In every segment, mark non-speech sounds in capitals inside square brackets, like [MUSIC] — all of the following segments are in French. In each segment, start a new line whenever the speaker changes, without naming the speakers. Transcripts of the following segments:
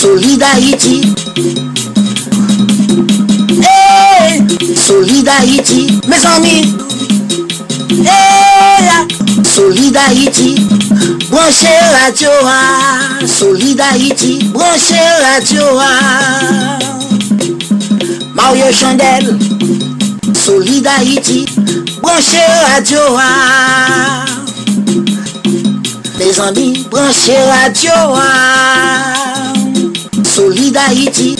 Solid Haïti. Hey, Solid Haïti, mes amis. Hey, Solid Haïti, branchez radio, ah. Solid Haïti, branchez radio. ah. Mario Chandel, Solid Haïti, branchez radio. ah. Mes amis, branchez radio. ah. Solid Haïti,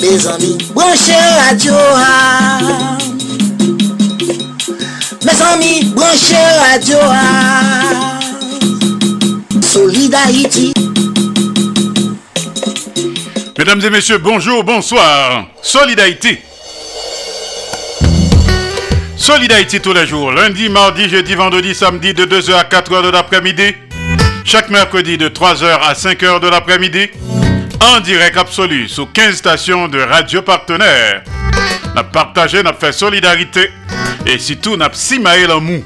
mes amis, branchez radio. Mes amis, branchez radio. Solid Haïti.
Mesdames et messieurs, bonjour, bonsoir. Solidarité. Solidarité tous les jours. Lundi, mardi, jeudi, vendredi, samedi de 2h à 4h de l'après-midi. Chaque mercredi de 3h à 5h de l'après-midi. En direct absolu sous 15 stations de radio partenaires. N'a partagé, n'a fait solidarité. Et surtout, n'a simaé en mou.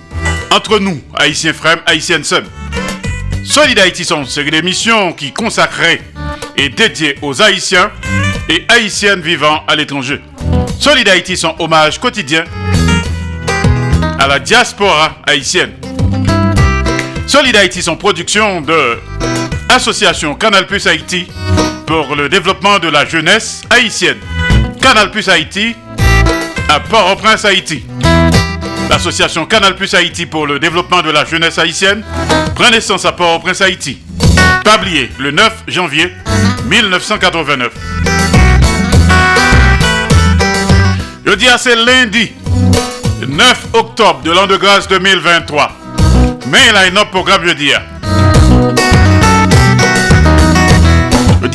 Entre nous, haïtiens frères, haïtiennes sœurs. Solidarité sont une série d'émissions qui consacrée et dédiée aux Haïtiens et Haïtiennes vivant à l'étranger. Solidarité son hommage quotidien à la diaspora haïtienne. Solidarité son production de Association Canal Plus Haïti pour le développement de la jeunesse haïtienne. Canal Plus Haïti à Port-au-Prince, Haïti. L'association Canal Plus Haïti pour le développement de la jeunesse haïtienne prend naissance à Port-au-Prince, Haïti. Tablier le 9 janvier 1989. Je dis à c'est lundi 9 octobre de l'an de grâce 2023. Mais il a un autre programme jeudi.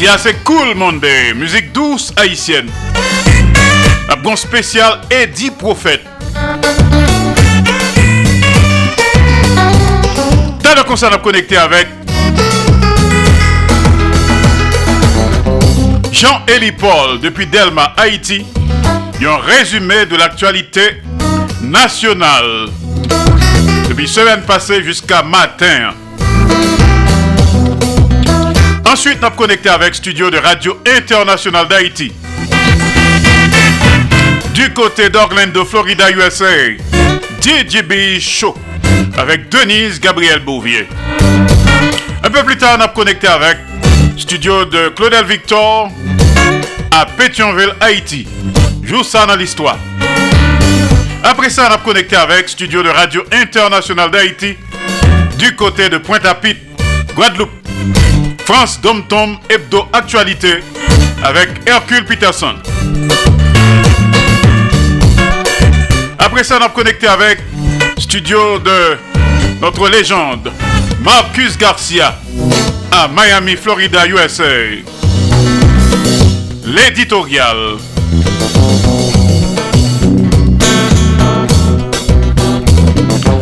À c'est cool monde, musique douce haïtienne. Un bon spécial Eddie Prophète. T'as le concert à connecter avec Jean-Élie Paul depuis Delma, Haïti. A un résumé de l'actualité nationale depuis semaine passée jusqu'à matin. Ensuite, nous connecté avec Studio de Radio International d'Haïti. Du côté d'Orlando, Florida, USA, DJB Show avec Denise Gabriel Bouvier. Un peu plus tard, a connecté avec studio de Claudel Victor à Pétionville, Haïti. Joue ça dans l'histoire. Après ça, on a connecté avec studio de Radio International d'Haïti du côté de Pointe-à-Pitre, Guadeloupe. France Dom Tom Hebdo Actualité avec Hercule Peterson. Après ça, on a connecté avec studio de notre légende Marcus Garcia à Miami, Florida, USA. L'éditorial.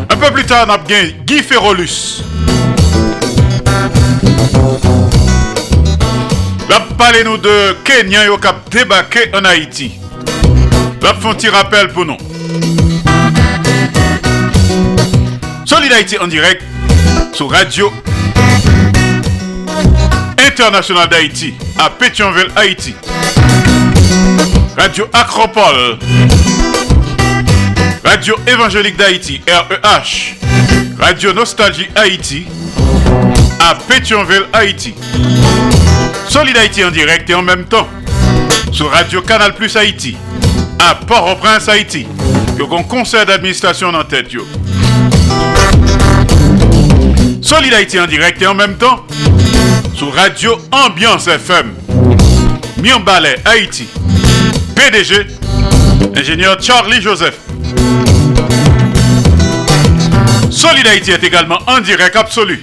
Un peu plus tard, on a bien Guy Ferrolus. Va parler nous de Kenya qui a débarqué en Haïti. Va faire un petit rappel pour nous. Solid Haïti en direct sur Radio International d'Haïti à Pétionville, Haïti. Radio Acropole. Radio Évangélique d'Haïti, REH. Radio Nostalgie Haïti à Pétionville, Haïti. Solid Haïti en direct et en même temps sur Radio Canal Plus Haïti à Port-au-Prince, Haïti. Yo un conseil d'administration en tête. Solid Haïti en direct et en même temps sur Radio Ambiance FM. Ballet, Haïti. PDG, ingénieur Charlie Joseph. Solid Haïti est également en direct absolu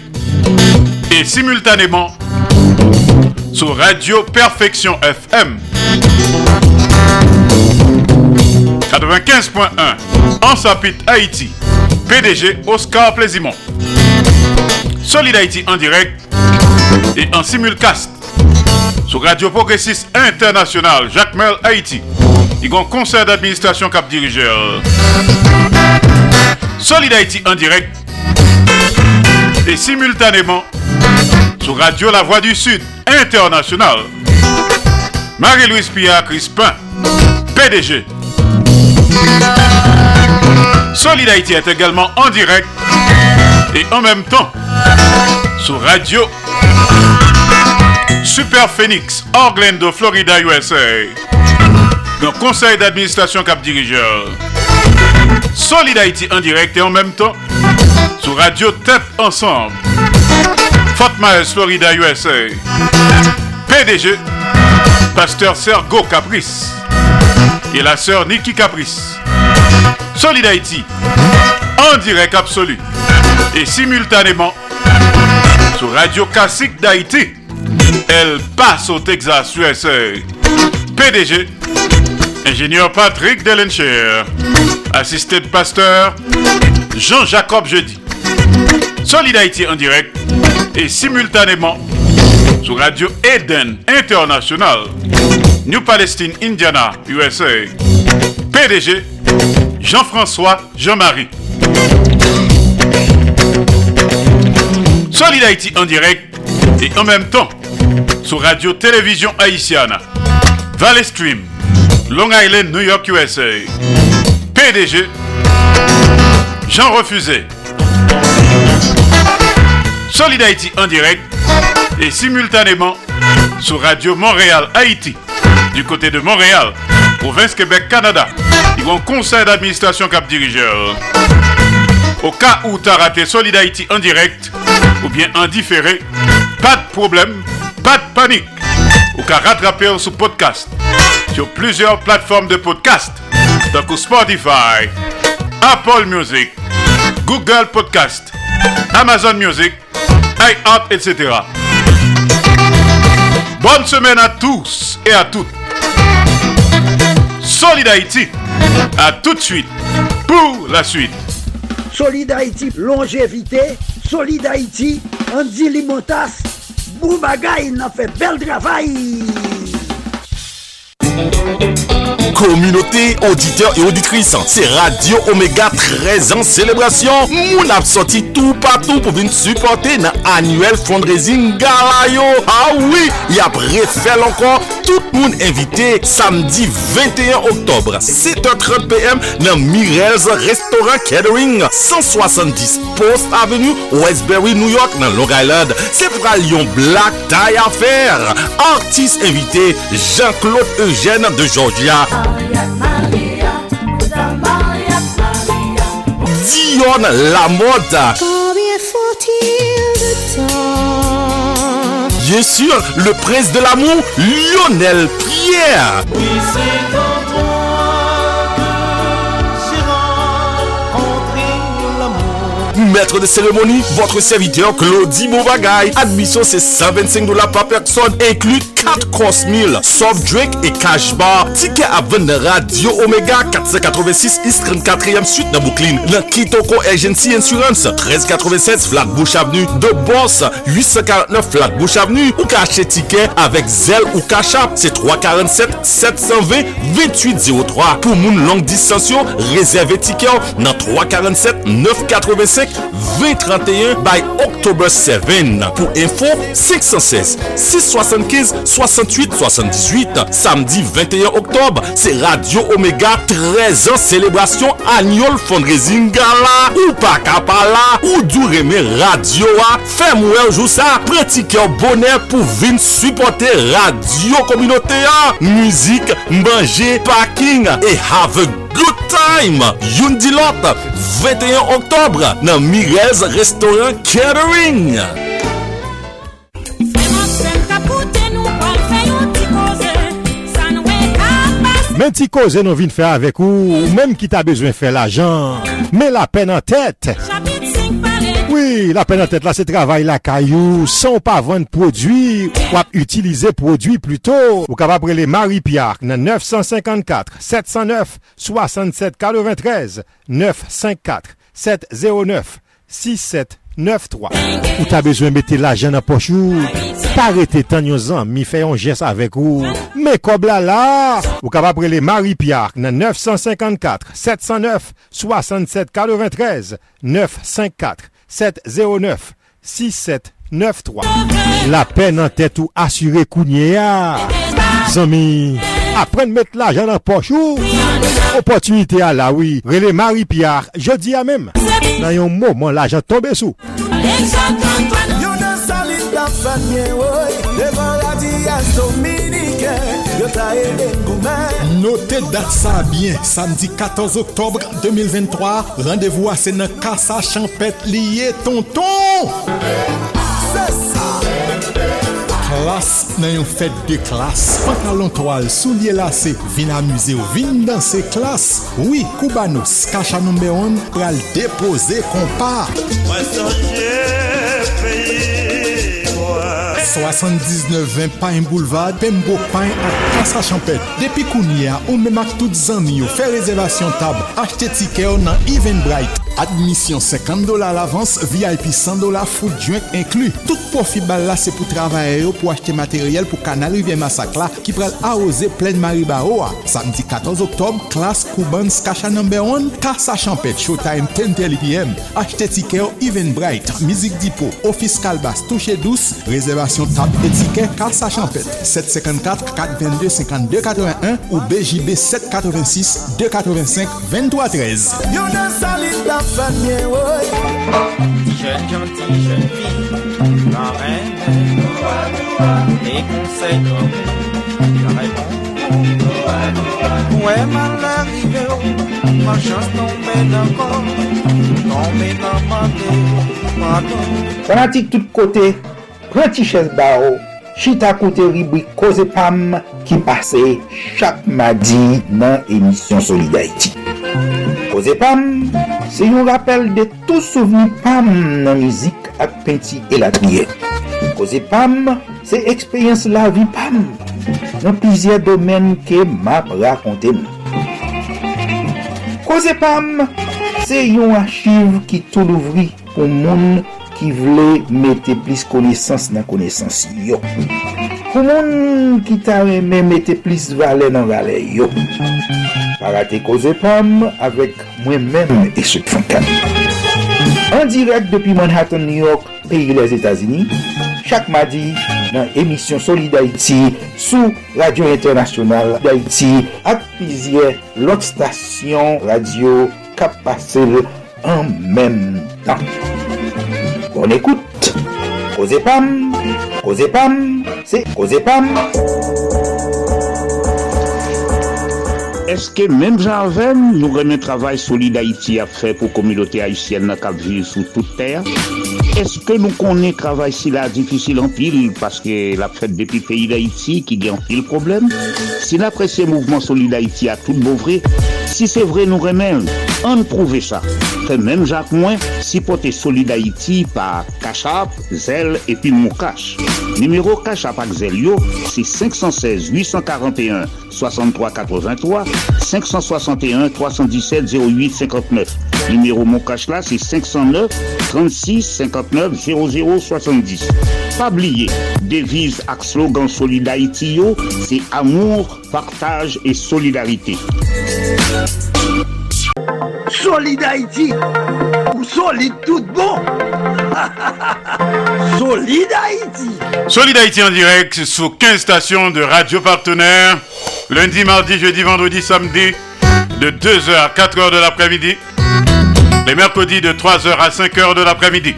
et simultanément sur Radio Perfection FM 95.1 en Sapit Haïti. PDG Oscar Plaisimont. Solid Haïti en direct et en simulcast sur Radio Progressiste International Jacques Mel Haïti. Il y a un conseil d'administration cap dirigeur. Solid Haïti en direct et simultanément sur Radio La Voix du Sud International. Marie-Louise Pierre Crispin, PDG. Solid Haïti est également en direct et en même temps sur Radio Super Phoenix, Orlando, Florida, USA. Dans conseil d'administration cap dirigeur. Solid Haïti en direct et en même temps sur Radio Tête Ensemble. Fort Myers, Florida, USA. PDG, Pasteur Sergo Caprice et la sœur Nikki Caprice. Solid Haïti, en direct absolu et simultanément sur Radio Classique d'Haïti. Elle passe au Texas, USA. PDG, ingénieur Patrick Delencher, assisté de pasteur Jean-Jacob Jeudi. Solid Haïti en direct et simultanément sur Radio Eden International, New Palestine, Indiana, USA. PDG Jean-François Jean-Marie. Solid Haïti en direct et en même temps sur Radio Télévision Haïtienne, Valley Stream, Long Island, New York, USA. PDG Jean Refusé. Solid Haïti en direct et simultanément sur Radio Montréal Haïti du côté de Montréal, province Québec, Canada. Ils vont conseil d'administration cap dirigeur. Au cas où tu as raté Solid Haïti en direct ou bien en différé, pas de problème, pas de panique. Au cas rattraper sur podcast sur plusieurs plateformes de podcast, donc Spotify, Apple Music, Google Podcast, Amazon Music, etc. Bonne semaine à tous et à toutes. Solid Haïti, à tout de suite pour la suite.
Solid Haïti, longévité. Solid Haïti, Andy Limotas. Boubagaï, n'a fait bel travail.
Communauté auditeurs et auditrices, c'est Radio Omega 13 ans célébration. Moun ap sorti tout partout pour venir supporter dans annuel fundraising Galayo. Ah oui, y a refait encore tout le monde invité samedi 21 octobre 7h30 PM dans Mirel's Restaurant Catering 170 Post Avenue Westbury New York dans Long Island. C'est pour Lyon Black Tie Affaire. Artiste invité Jean-Claude Eugène de Georgia. Dion la mode.
Combien faut-il de temps
Bien sûr, le prince de l'amour, Lionel Pierre. maître de cérémonie, votre serviteur Claudie Bovagaï. Admission c'est 125 dollars par personne, inclus 4 course meal, soft drink et cash bar. Ticket à vendre Radio Omega 486 East 34e suite dans Brooklyn. Dans Kitoko Agency Insurance 1396 Flatbush Avenue de Boss 849 Flatbush Avenue ou cacher ticket avec Zelle ou Cachap. C'est 347 720 2803. Pour moun longue distance, réservez ticket dans 347 985 2031 by October 7. Pour info, 516 675 68 78. Samedi 21 octobre, c'est Radio Omega 13 ans célébration annual fundraising gala. Ou pas capala, ou du radio a. Fais-moi jour ça, bonheur pour venir supporter radio communauté. Musique, manger, parking et have a Good Time, youn di lot, 21 oktobre, nan Mirez Restaurant Catering.
Men ti koze nou vin fè avèk ou, ou menm ki ta bezwen fè la jan, men la pen an tèt. Oui, la peine en tête là, c'est travail la caillou. Sans pas vendre produit, ou utiliser produit plutôt. Ou capable les Marie-Pierre, 954 709 67 93 954 709 6793. Ou t'as besoin de mettre l'argent dans poche ou t'arrêter tant yon mi fait un geste avec ou. Mais comme là là, ou capable les Marie-Pierre, 954 709 67 93 954 709 6793 La pen nan tèt ou asyre kounye ya Zami Aprende met la jan nan pochou Opotunite a la oui. Rele Marie Pierre Jodi a mem Nan yon mouman la jan tombe sou
Yon nan salin da fanye woy Devan la di as dominike Yon ta e den goumen
Notez date ça bien. Samedi 14 octobre 2023, rendez-vous à Sénat Casa Champêtre lié tonton. C'est ça. Klas nan yon fèt de klas, pantalon toal, soulye lase, vin amuse ou vin danse klas. Oui, koubanos, skacha nou meyon pral depose kompa. Mwen sonje. 79-20 Pain Boulevard, Pembo Pain ak Kasa Champet. Depi kounye a, ou memak tout zami yo fè rezervasyon tab, achete tike yo nan Eventbrite. Admisyon 50 dola l'avans, VIP 100 dola food drink inklu. Tout profi bal la se pou travaye yo pou achete materyel pou kanal rivye masak la ki pral aose plen Maribaro a. Samdi 14 Oktob, Klas Koubans Kacha No. 1, Kasa Champet, Showtime 10.30 pm. Achete tike yo Eventbrite, Mizik Dipo, Office Kalbas, Touche Douce, Rezervasyon tab etike Kasa Champet 754 422 52 81 ou BJB 786 285 23 13
Jeune gentille, jeune fille, la reine, les conseils comme la réponse. Ouais, mal arrivé, ma chance tombée d'accord, tombée dans ma vie, pardon.
Fanatik tout kote, pranti ches ba ou, chita koute ribwi koze pam ki pase chak madi nan emisyon Solidarity. Koze pam, se yon rappel de tou souveni pam nan mizik ak penti elatriye. Koze pam, se ekspeyens la vi pam nan plizye domen ke map rakonte mou. Koze pam, se yon achiv ki tou louvri pou moun ki vle mette plis konesans nan konesans yo. Pou moun ki ta reme mette plis vale nan vale yo. Parate koze pam avek mwen men esot fankan. An direk depi Manhattan, New York, peyi les Etasini, chak madi nan emisyon Soli d'Haïti sou Radio Internasyonal d'Haïti ak pizye lot stasyon radio kap pase an menm tan. Bon ekoute, Koze Pam, Pam, se Koze Pam.
Eske menm janvem nou remen travay Solid Haïti a fe pou komilote Haïtien na kap vive sou tout ter? Eske nou konen travay si la difisil an pil paske la fet depi peyi d'Haïti ki gen pil problem? Si la presye mouvment Solid Haïti a tout bouvre, si se vre nou remen, an prouve sa. Fe menm jak mwen, si pote Solid Haïti pa Kachap, Zel epi Moukache. Numero Kachap ak Zel yo, si 516 841 6383 561 317 08 59. Numéro mon cash là, c'est 509 36 59 00 70. Pas oublier, devise ak slogan Solid Haïti yo, c'est amour, partage et solidarité.
Solid
solide Haïti. Ou solide tout bon. [LAUGHS] solide Haïti.
Solide Haïti en direct sur 15 stations de radio partenaires. Lundi, mardi, jeudi, vendredi, samedi, de 2h à 4h de l'après-midi. Les mercredis de 3h à 5h de l'après-midi.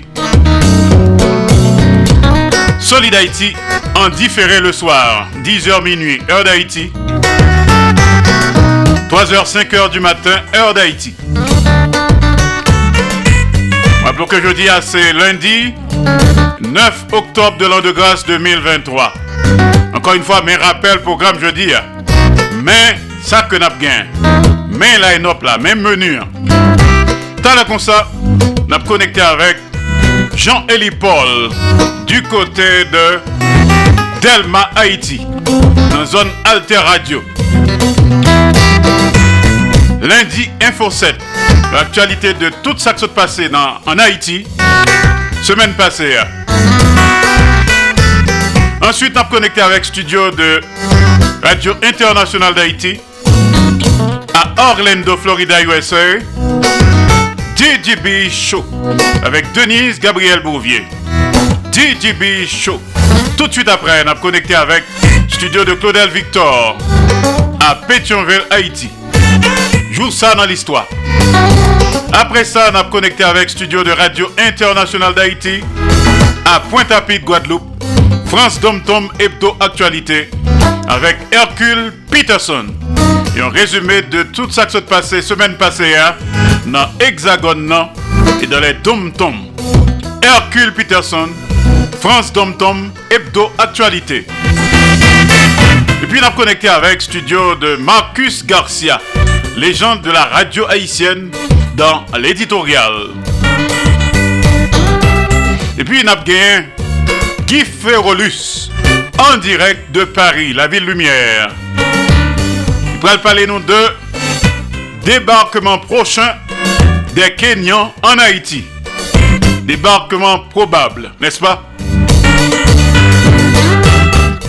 Solid Haïti en différé le soir, 10h minuit, heure d'Haïti. 3h, 5h du matin, heure d'Haïti. Rappelons que jeudi, c'est lundi 9 octobre de l'an de grâce 2023. Encore une fois, mes rappels, programme jeudi. Mais ça que n'a bien. Mais là, et là, même menu. T'as comme ça, n'a connecté avec Jean-Élie Paul du côté de Delma, Haïti, dans zone Alter Radio. Lundi, Info 7, l'actualité de tout ça qui s'est passé dans, en Haïti, semaine passée. Ensuite, on connecté avec studio de Radio Internationale d'Haïti à Orlando, Florida, USA. DJB Show avec Denise Gabriel Bouvier. DJB Show. Tout de suite après, on a connecté avec studio de Claudel Victor à Pétionville, Haïti. Jour ça dans l'histoire. Après ça, on a connecté avec studio de Radio Internationale d'Haïti à Pointe-à-Pitre, Guadeloupe. France Dom Tom Hebdo Actualité avec Hercule Peterson. Et un résumé de tout ça qui s'est passé semaine passée hein, dans Hexagone et dans les Dom Tom. Hercule Peterson, France Dom Tom Hebdo Actualité. Et puis on a connecté avec studio de Marcus Garcia, légende de la radio haïtienne dans l'éditorial. Et puis gagné Guy Ferrolus en direct de Paris, la ville lumière. Il va parler de débarquement prochain des Kenyans en Haïti. Débarquement probable, n'est-ce pas?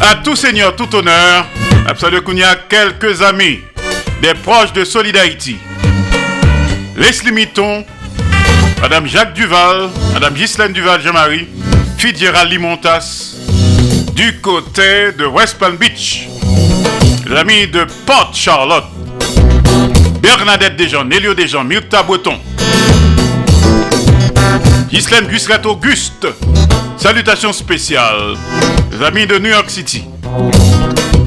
À tout seigneur, tout honneur, absolument a quelques amis, des proches de Solid Haïti. Leslie Madame Jacques Duval, Madame Ghislaine Duval Jean-Marie, Fidiera Limontas, du côté de West Palm Beach, l'ami de Port Charlotte, Bernadette Desjans, Nélio Desjans, Myrta Breton, Ghislaine Gusrat Auguste, salutations spéciales, les amis de New York City,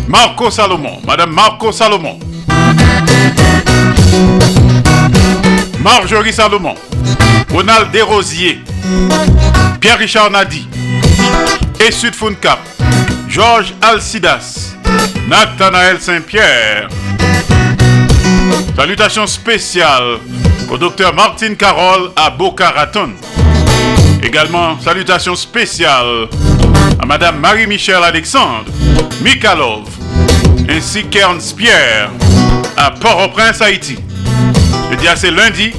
Marco Salomon, Madame Marco Salomon, Marjorie Salomon, Ronald Desrosiers, Pierre-Richard Nadi, et Sud Cap, Georges Alcidas, Nathanaël Saint-Pierre. Salutations spéciales au docteur Martin Carole à Boca Raton. Également, salutations spéciales à Madame Marie-Michel Alexandre, Mikhalov, ainsi qu'Ernst Pierre à Port-au-Prince, Haïti. Je dis c'est lundi,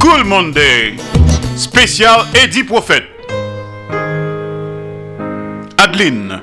Cool Monday, spécial Eddie Prophète. Adeline.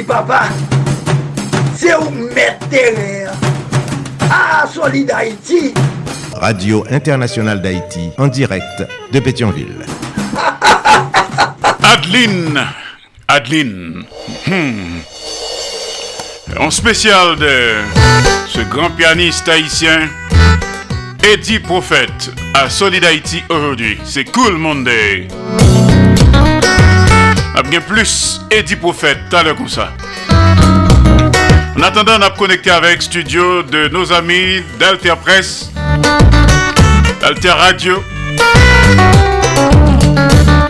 Papa. C'est où mettre terrain. Ah, Solid Haïti.
Radio Internationale d'Haïti, en direct de Pétionville. [LAUGHS]
Adeline. Adeline. Hmm. En spécial de ce grand pianiste haïtien, Eddie Prophète, à Solid Haïti aujourd'hui. C'est Cool Monday. A bien plus Eddie Prophète, t'as l'heure comme ça. En attendant, on a connecté avec studio de nos amis d'Alter Press, d'Alter Radio,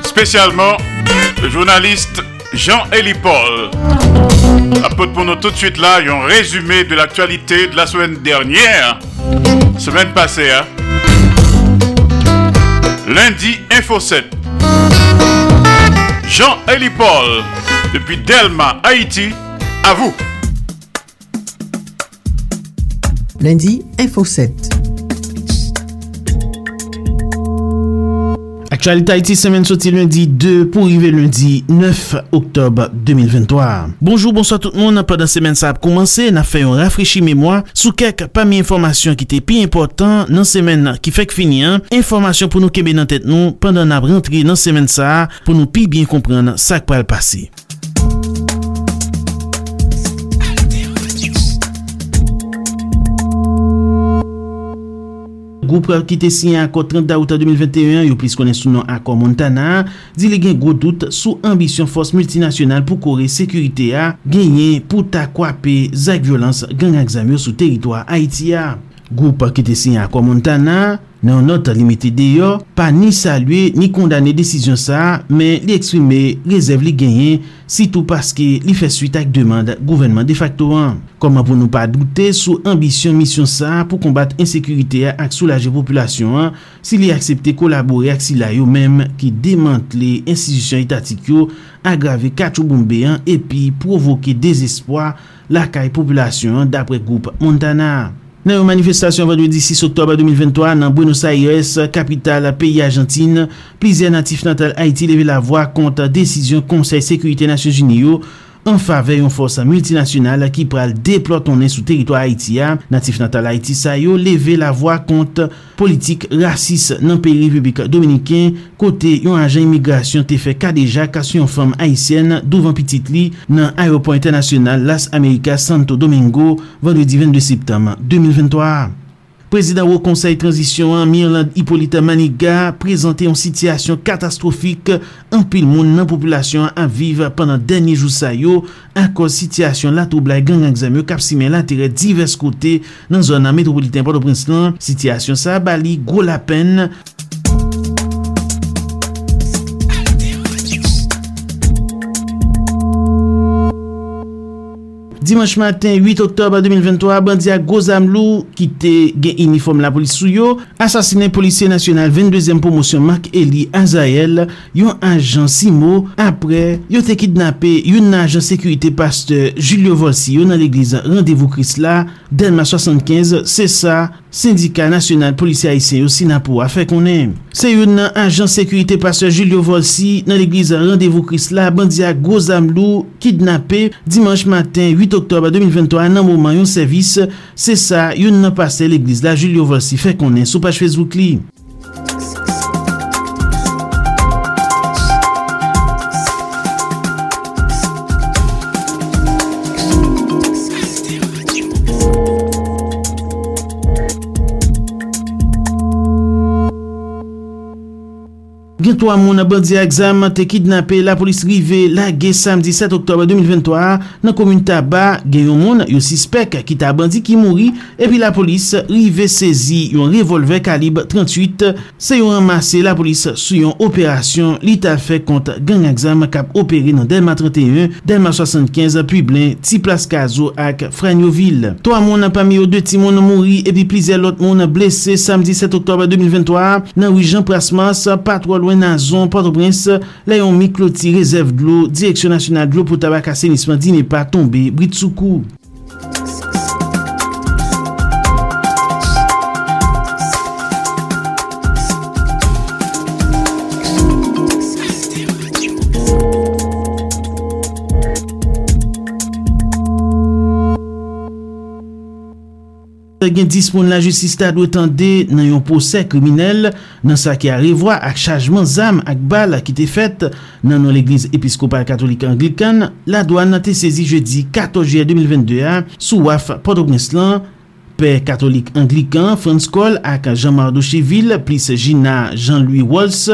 spécialement le journaliste Jean-Élie Paul. Apporte pour nous tout de suite là un résumé de l'actualité de la semaine dernière, semaine passée. Hein? Lundi, Info 7. Jean-Élie Paul, depuis Delma, Haïti, à vous.
Lundi, Info 7.
Aktualite Haiti semen soti lundi 2 pou rive lundi 9 oktob 2023. Bonjou, bonsoit tout moun, apre da semen sa ap koumanse, na fè yon rafrechi mèmoa sou kek pa mi informasyon ki te pi important nan semen ki fèk fini an, informasyon pou nou kebe nan tèt nou pandan ap rentri nan semen sa pou nou pi bien kompren sa ak pral pasi. goup ki te siyen akor 30 daouta 2021 yo plis konen sou nan akor Montana, di li gen gwo dout sou ambisyon fos multinasyonal pou kore sekurite a genyen pou ta kwape zak violans gen aksamyo sou teritwa Haitia. Goup ki te sinyan kwa Montana nan not limiti deyo pa ni salwe ni kondane desisyon sa men li eksprime rezerv li genyen sitou paske li fè suite ak demande gouvenman de facto an. Koman pou nou pa doute sou ambisyon misyon sa pou kombat insekurite ak soulaje populasyon an si li aksepte kolabori ak sila yo menm ki demantle insidisyon itatik yo agrave kachou bombe an epi provoke dezespoi lakay populasyon an dapre goup Montana. Nan yon manifestasyon vendredi 6 oktober 2023 nan Buenos Aires, kapital peyi Argentine, plizye natif natal Haiti leve la voa konta desisyon Konsey Sekurite Nasyon Juniyo an fave yon fosa multinasyonal ki pral deplotonnen sou teritwa Haitia. Natif natal Haiti sa yo leve la voa kont politik rasis nan peyi republik dominiken kote yon ajan imigrasyon te fe kadeja kasyon fom Haitien douvan pitit li nan aeroport internasyonal Las Americas Santo Domingo vendredi 22 septem 2023. Prezident wou konsey transisyon an Mirland Hippolyta Maniga prezante yon sityasyon katastrofik an pil moun nan populasyon an vive pandan denye jou sayo an koz sityasyon la troublai gang angzamyo kapsimen la tere divers kote nan zonan metropoliten Port-au-Prince lan. Sityasyon sa bali gwo la pen. Dimanche matin 8 oktob 2023, bandi a Gozam Lou ki te gen uniform la polis sou yo, asasine polisye nasyonal 22e promosyon Mark Eli Azael, yon ajan Simo, apre yo te kidnapè yon ajan sekurite pasteur Julio Volsi yo nan l'eglize Rendezvous Krisla, Delma 75, se sa Sindika Nasyonal Polisi Aisyen yo Sinapou a fe konen. Se yon nan ajan sekurite pastor Julio Volsi nan l'eglize Rendezvous Krisla bandi a Gozamlou kidnapè dimanche matin 8 oktob 2023 nan mouman yon servis. Se sa yon nan pase l'eglize la Julio Volsi fe konen sou page Facebook li. 23 moun bandi a exam te kidnapè la polis rive la ge samdi 7 oktobre 2023 nan komoun taba gen yon moun yon sispek ki ta bandi ki mouri epi la polis rive sezi yon revolve kalib 38 se yon ramase la polis sou yon operasyon li ta fe kont gen exam kap operi nan Delma 31, Delma 75, Publin, Tiplas Kazo ak Franyoville. a moun pami yo de ti moun mouri epi plize lot moun blese samdi 7 oktobre 2023 nan wijan prasmas patro lwen nan Amazon, Port-au-Prince, la yon mi kloti rezerv dlo, direksyon nasyonal dlo pou tabak asenisman di ne pa tombe britsoukou. gen dispon la justis ta dwe tende nan yon posè kriminel nan sa ki a revwa ak chajman zam ak bal ki te fet nan nan l'Eglise Episkopal Katolik Anglikan la doan nan te sezi jeudi 14 juye 2022 sou waf Port-au-Gneslan, pe Katolik Anglikan Frans Kohl ak Jean-Marc Doucheville plis Gina Jean-Louis Walsh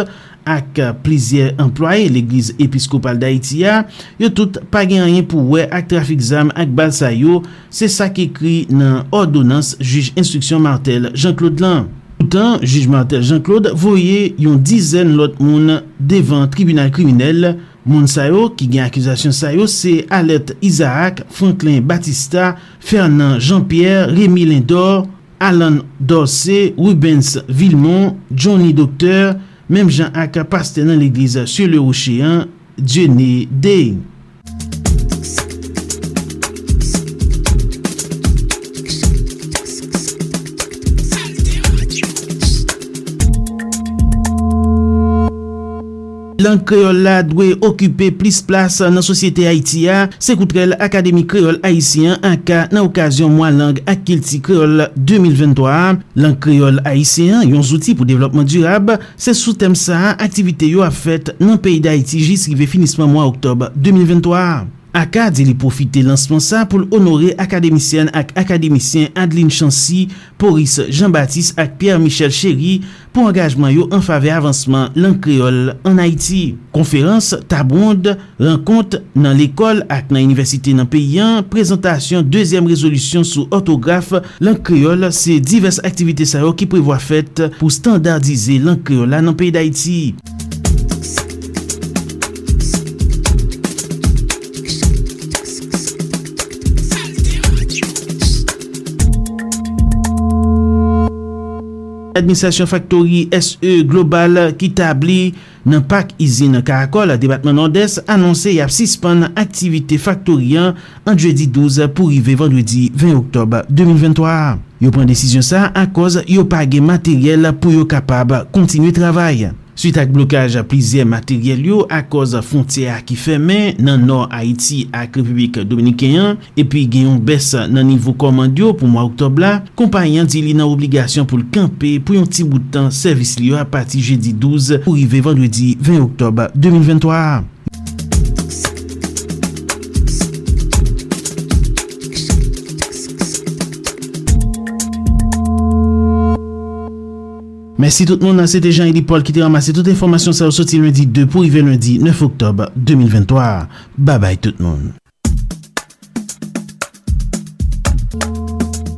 ak plizye employe l'Eglise Episkopal d'Haïtia, yo tout pa gen genyen pou wè ak trafik zam ak bal sayo, se sa ki ekri nan ordonans juj instruksyon martel Jean-Claude Lan. Poutan, juj martel Jean-Claude voye yon dizen lot moun devan tribunal kriminel, moun sayo ki gen akizasyon sayo se Alet Isaac, Franklin Batista, Fernand Jean-Pierre, Rémi Lindor, Alan Dorsey, Rubens Villemont, Johnny Docteur, mem jan ak paste nan l'egliza sur le rochean, Dieu ne dey. lang kreol la dwe okupe plis plas nan sosyete Haitia, se koutrel Akademi Kreol Haitien anka nan okasyon mwa lang akilti kreol 2023. Lang kreol Haitien yon zouti pou devlopman durab, se sou tem sa aktivite yo a fet nan peyi da Haiti jisrive finisman mwa oktob 2023. Aka di li profite lansman sa pou l'onore akademisyen ak akademisyen Adeline Chancy, Poris Jean-Baptiste ak Pierre-Michel Chéry pou angajman yo an fave avansman lan kreol an Haiti. Konferans, tabonde, renkont nan l'ekol ak nan universite nan peyan, prezentasyon, dezyen rezolusyon sou ortograf lan kreol se divers aktivite sa yo ki prevoa fet pou standardize lan kreol nan peyi d'Haiti. administrasyon faktori SE Global ki tabli nan pak izin karakol debatman Nord-Est anonse yap sispan aktivite faktorian an djedi 12 pou rive vendredi 20 oktob 2023. Yo pren desisyon sa a koz yo page materyel pou yo kapab kontinu travay. Suite ak blokaj plizye materyel yo ak koz fontye a ki femen nan nor Haiti ak Republik Dominikeyan epi genyon bes nan nivou komandyo pou mwa oktob la, kompanyan di li nan obligasyon pou l'kampe pou yon ti boutan servis li yo apati jedi 12 pou rive vendredi 20 oktob 2023. Mersi tout moun nan sete jan Edi Paul ki te ramase tout informasyon sa ou soti lundi 2 pou rive lundi 9 oktob 2023. Babay tout moun.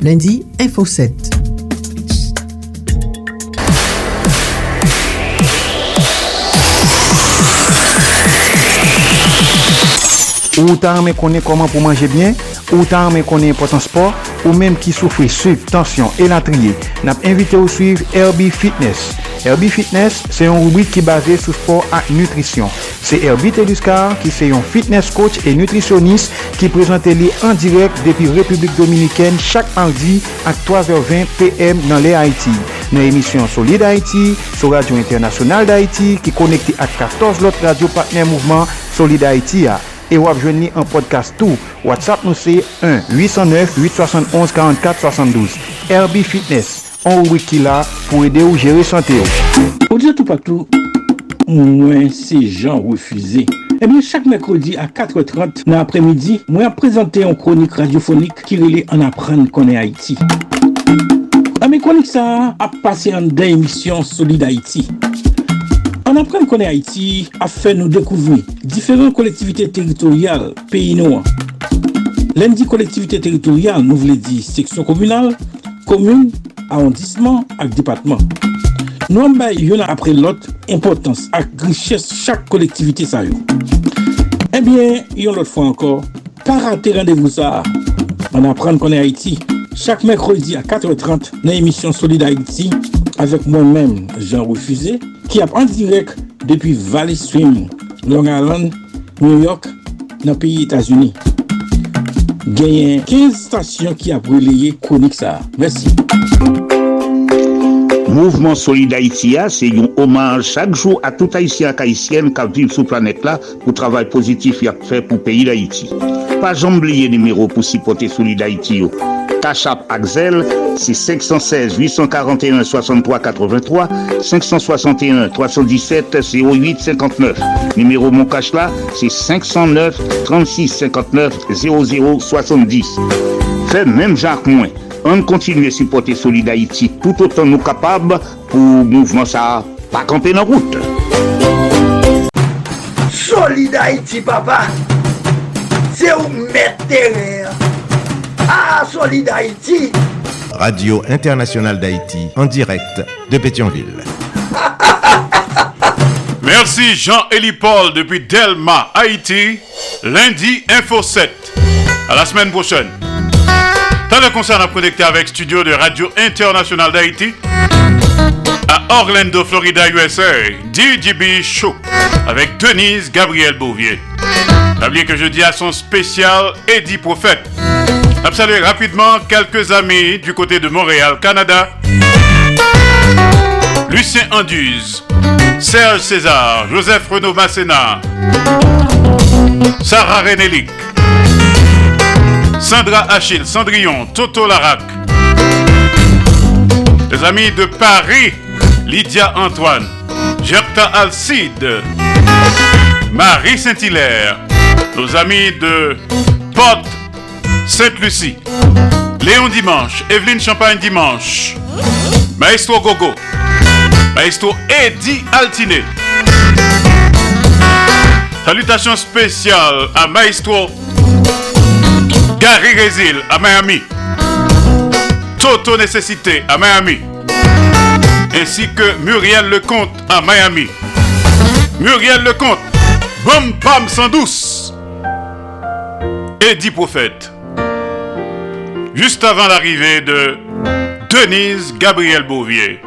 Lundi, Info 7
Ou ta men konen koman pou manje bien, ou ta men konen potan sport, ou menm ki soufri sub, tansyon e latriye. Nap invite ou suiv Herbie Fitness. Herbie Fitness se yon rubrik ki base sou sport ak nutrisyon. Se Herbie Teduscar ki se yon fitness coach e nutrisyonist ki prezante li an direk depi Republik Dominikèn chak mardi ak 3h20 pm nan le Haiti. Nan emisyon Soli Haiti, sou Radio Internasyonal d'Haiti ki konekte ak 14 lot radio partner mouvment Soli Haiti ya. e wap jwen ni an podcast tou. WhatsApp nou se 1-809-871-4472. Herbie Fitness, an wik ki la pou ede ou jere sante ou.
Ou diyo tou patou, mwen se jan refuze. Ebyen, chak mèkrodi a 4.30 nan apremidi, mwen ap prezante an kronik radiofonik ki rele an apren konen Haiti. Ame konik sa ap pase an den emisyon Solid Haiti. An apren konen Haiti a fe nou dekouvri diferent kolektivite teritorial peyi nou an. Len di kolektivite teritorial nou vle di seksyon komunal, komune, arondisman ak depatman. Nou an bay yon apre lot importans ak griches chak kolektivite sa yo. Eh Ebyen, yon lot fwa ankor, parate randevou sa. An apren konen Haiti, chak mekrodi a 4.30 nan emisyon Solid Haiti avek mwen men Jean Refusé ki ap an direk depi Valley Stream, Long Island, New York, nan piye Etasuni. Genyen 15 stasyon ki ap releye konik sa. Mersi.
Mouvement Solid Haïti c'est un hommage chaque jour à tout Haïtien et Haïtienne qui vivent sur la planète là pour le travail positif qu'il a fait pour le pays d'Haïti. Pas oublier le numéro pour supporter Solid Haïti. Yo. Cachap Axel, c'est 516 841 63 83, 561 317 08 59. Numéro mon cash là, c'est 509 36 59 00 70. Fait même Jacques Moins. On continue à supporter Solid Haïti tout autant nous capables pour mouvement ça pas camper dans route.
Solid Haïti, papa. C'est où mettre. Ah, Solid Haïti.
Radio Internationale d'Haïti, en direct de Pétionville. [LAUGHS]
Merci Jean-Élie Paul depuis Delma, Haïti. Lundi, Info 7. À la semaine prochaine. T'as le concert à connecter avec studio de Radio Internationale d'Haïti à Orlando, Florida, USA. DJB Show avec Denise Gabriel Bouvier. N'oubliez que je dis à son spécial Eddie Prophète. Saluer rapidement quelques amis du côté de Montréal, Canada. Lucien Anduze, Serge César, Joseph Renaud Masséna, Sarah Renélic, Sandra Achille, Cendrillon, Toto Larac. Les amis de Paris, Lydia Antoine, Gerta Alcide, Marie Saint-Hilaire, nos amis de Porte Sainte-Lucie, Léon Dimanche, Evelyne Champagne Dimanche, Maestro Gogo, Maestro Eddie Altiné. Salutations spéciales à Maestro Gary Résil à Miami, Toto Nécessité à Miami, ainsi que Muriel Lecomte à Miami. Muriel Lecomte, Bom Pam 112, Eddie Prophète. Juste avant l'arrivée de Denise Gabriel Bouvier.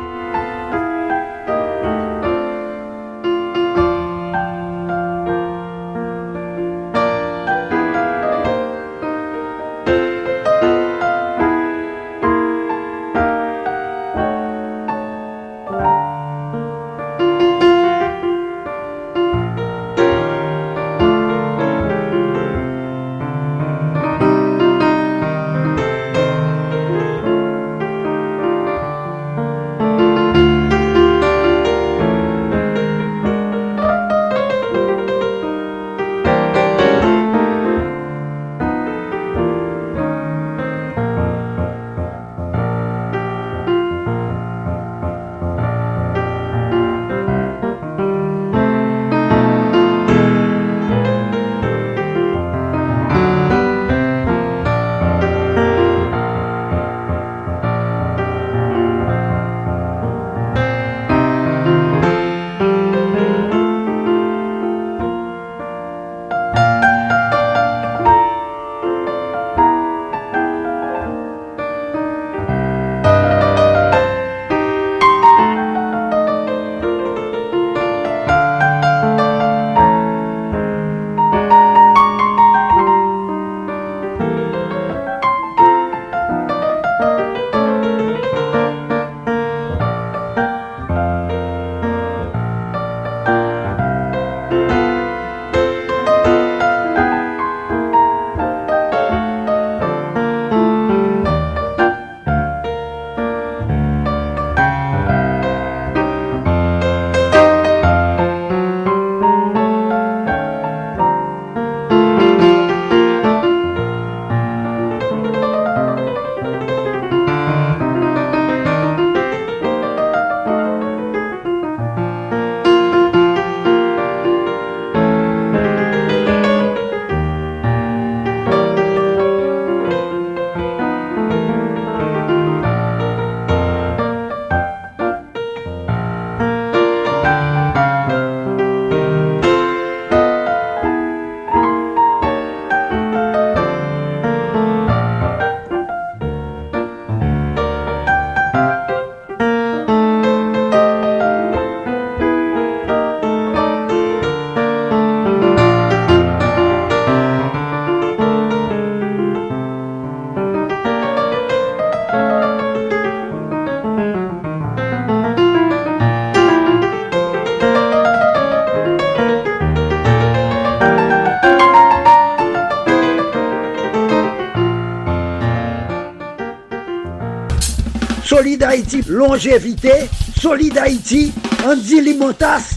Longévité, Solid Haïti, Andy Limotas,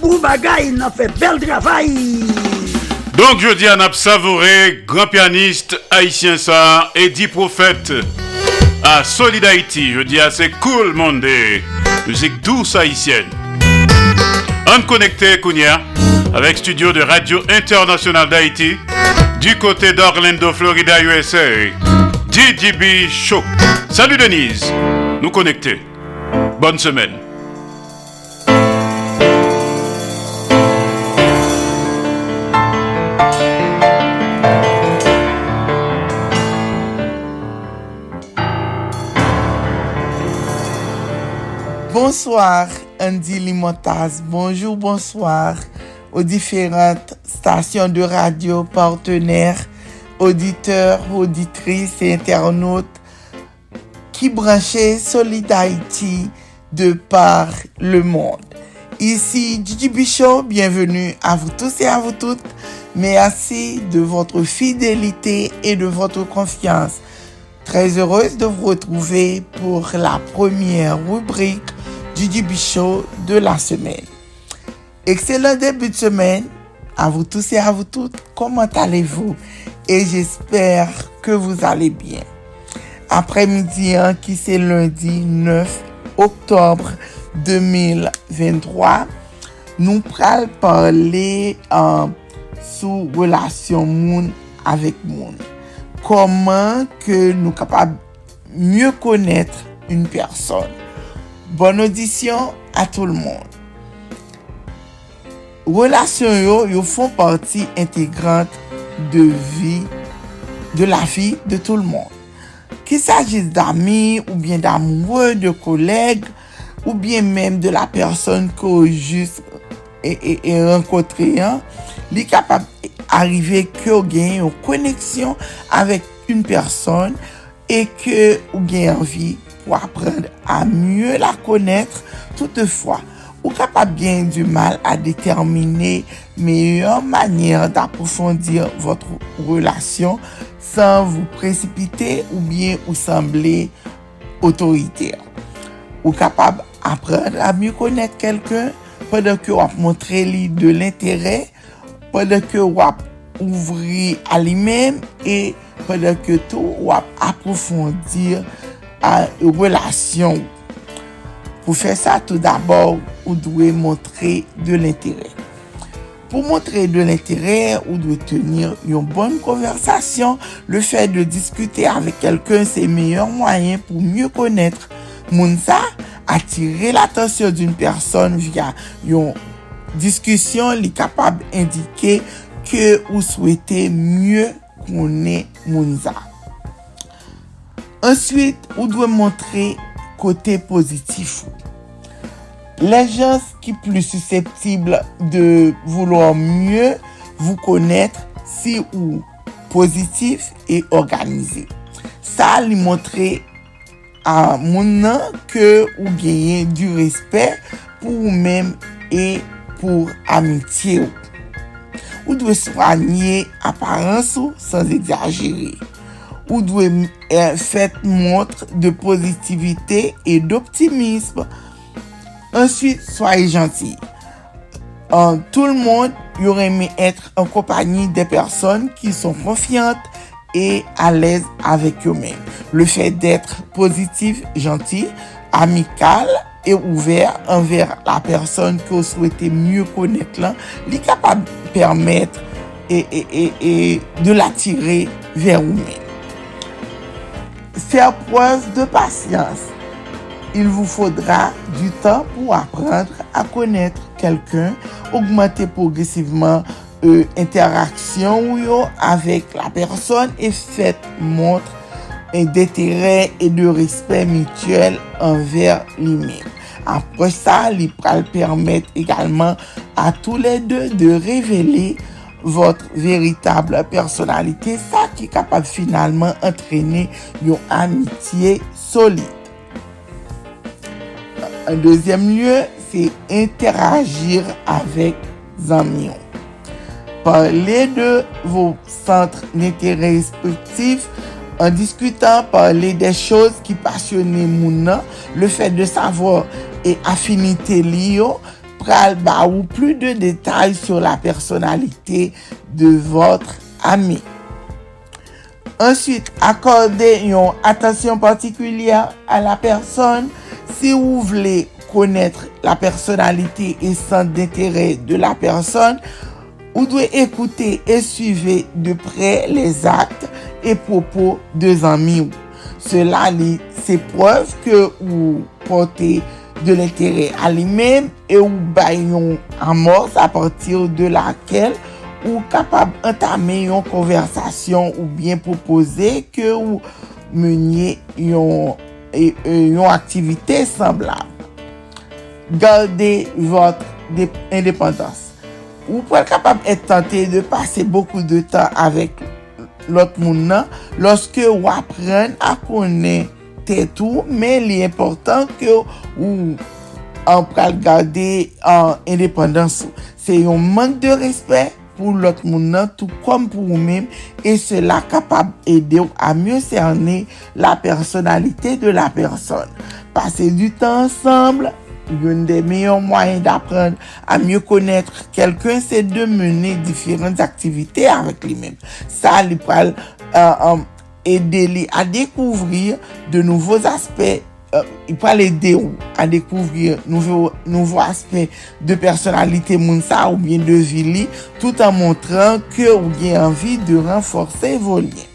Boubagaï, fait bel travail.
Donc je dis à Nap Savouré, grand pianiste haïtien ça, et dit prophète à Solid Haïti. Je dis à c'est cool monde, musique douce haïtienne. On connecté Kounia avec studio de Radio Internationale d'Haïti du côté d'Orlando, Florida, USA. DJB Show. Salut Denise, nous connecter. Bonne semaine.
Bonsoir Andy Limotas, bonjour, bonsoir aux différentes stations de radio partenaires, auditeurs, auditrices et internautes qui Haïti de par le monde. Ici Gigi Bichot, bienvenue à vous tous et à vous toutes. Merci de votre fidélité et de votre confiance. Très heureuse de vous retrouver pour la première rubrique du Bichot de la semaine. Excellent début de semaine à vous tous et à vous toutes. Comment allez-vous? Et j'espère que vous allez bien. apremidi an ki se lundi 9 oktobre 2023. Nou pral parle an sou relasyon moun avèk moun. Koman ke nou kapab mye konètre un person. Bon audisyon a tout l moun. Relasyon yo, yo fon parti integrante de vi, de la vi de tout l moun. Ki s'agisse d'ami, ou bien d'amoureux, de koleg, ou bien menm de la person ko juste e renkotre yan, li kapab arrive ke ou gen yon koneksyon avek yon person e ke ou gen yon vi pou aprende a mye la konetre toutefois. ou capable bien du mal à déterminer meilleure manière d'approfondir votre relation san vou precipite ou bien ou semble otoriter. Ou kapab apren a mye konet kelken padan ke wap montre li de l'intere, padan ke wap ouvri a li men, e padan ke tou wap aprofondir a relasyon. Pou fè sa tout d'abord, ou dwe montre de l'intere. Pou montre de l'interè ou de tenir yon bonn konversasyon, le fè de diskute avè kelken se meyon mwayen pou mye konètre. Moun sa, atire l'atensyon d'un person via yon diskusyon li kapab indike ke ou souwete mye konen moun sa. Answit, ou dwe montre kote pozitif ou. Les gens qui plus susceptibles de vouloir mieux vous connaître si ou positif et organisé. Ça lui montrer à mon an que ou gagner du respect pour vous-même et pour amitié. Ou devez soigner aparense sans exagérer. Ou dwe fète montre de pozitivite et d'optimisme Ensuite, soye gentil. Tout le monde yor eme etre en kompagnie de personnes qui son confiante et à l'aise avec eux-mêmes. Le fait d'être positif, gentil, amical et ouvert envers la personne que vous souhaitez mieux connaître, l'est capable de permettre et de l'attirer vers vous-même. Faire preuve de patience. Il vous faudra du temps pour apprendre à connaître quelqu'un, augmenter progressivement euh, avec la personne et faites montre d'intérêt et de respect mutuel envers lui-même. Après ça, les pral permettent également à tous les deux de révéler votre véritable personnalité, ça qui est capable finalement d'entraîner une amitié solide. Un deuxième lieu, c'est interagir avec zamion. Parlez de vos centres d'intérêt respectifs En discutant, parler des choses qui passionnent moun nan, le fait de savoir et affinité li yo, pral ou plus de détails sur la personnalité de votre ami. Ensuite, accordez une attention particulière à la personne. Si ou vle konetre la personalite e san d'intere de la person, ou dwe ekoute e suive de pre les akte e popo de zanmi ou. Sela li se preuve ke ou pote de l'intere a li mem e ou bayon amors a partir de lakel ou kapab entame yon konversasyon ou bien propose ke ou menye yon yon aktivite semblable. Garde votre indépendance. Ou pou el kapab et tante de pase beaucoup de tan avèk lot moun nan, loske ou apren apone te tou, men li important ke ou an pral garde an indépendance. Se yon mank de respect, pou lot moun nan tout kom pou ou mèm e se la kapab ede ou a mye serne la personalite de la person. Pase du tan ansamble, yon de meyon mwayen d'apren a mye konetre kelken se de mene diferent aktivite avèk li mèm. Sa li pral ede li a dekouvrir de nouvos aspek euh, il peut l'aider à découvrir nouveau, nouveau aspect de personnalité Mounsa ou bien de Vili tout en montrant que vous avez envie de renforcer vos liens.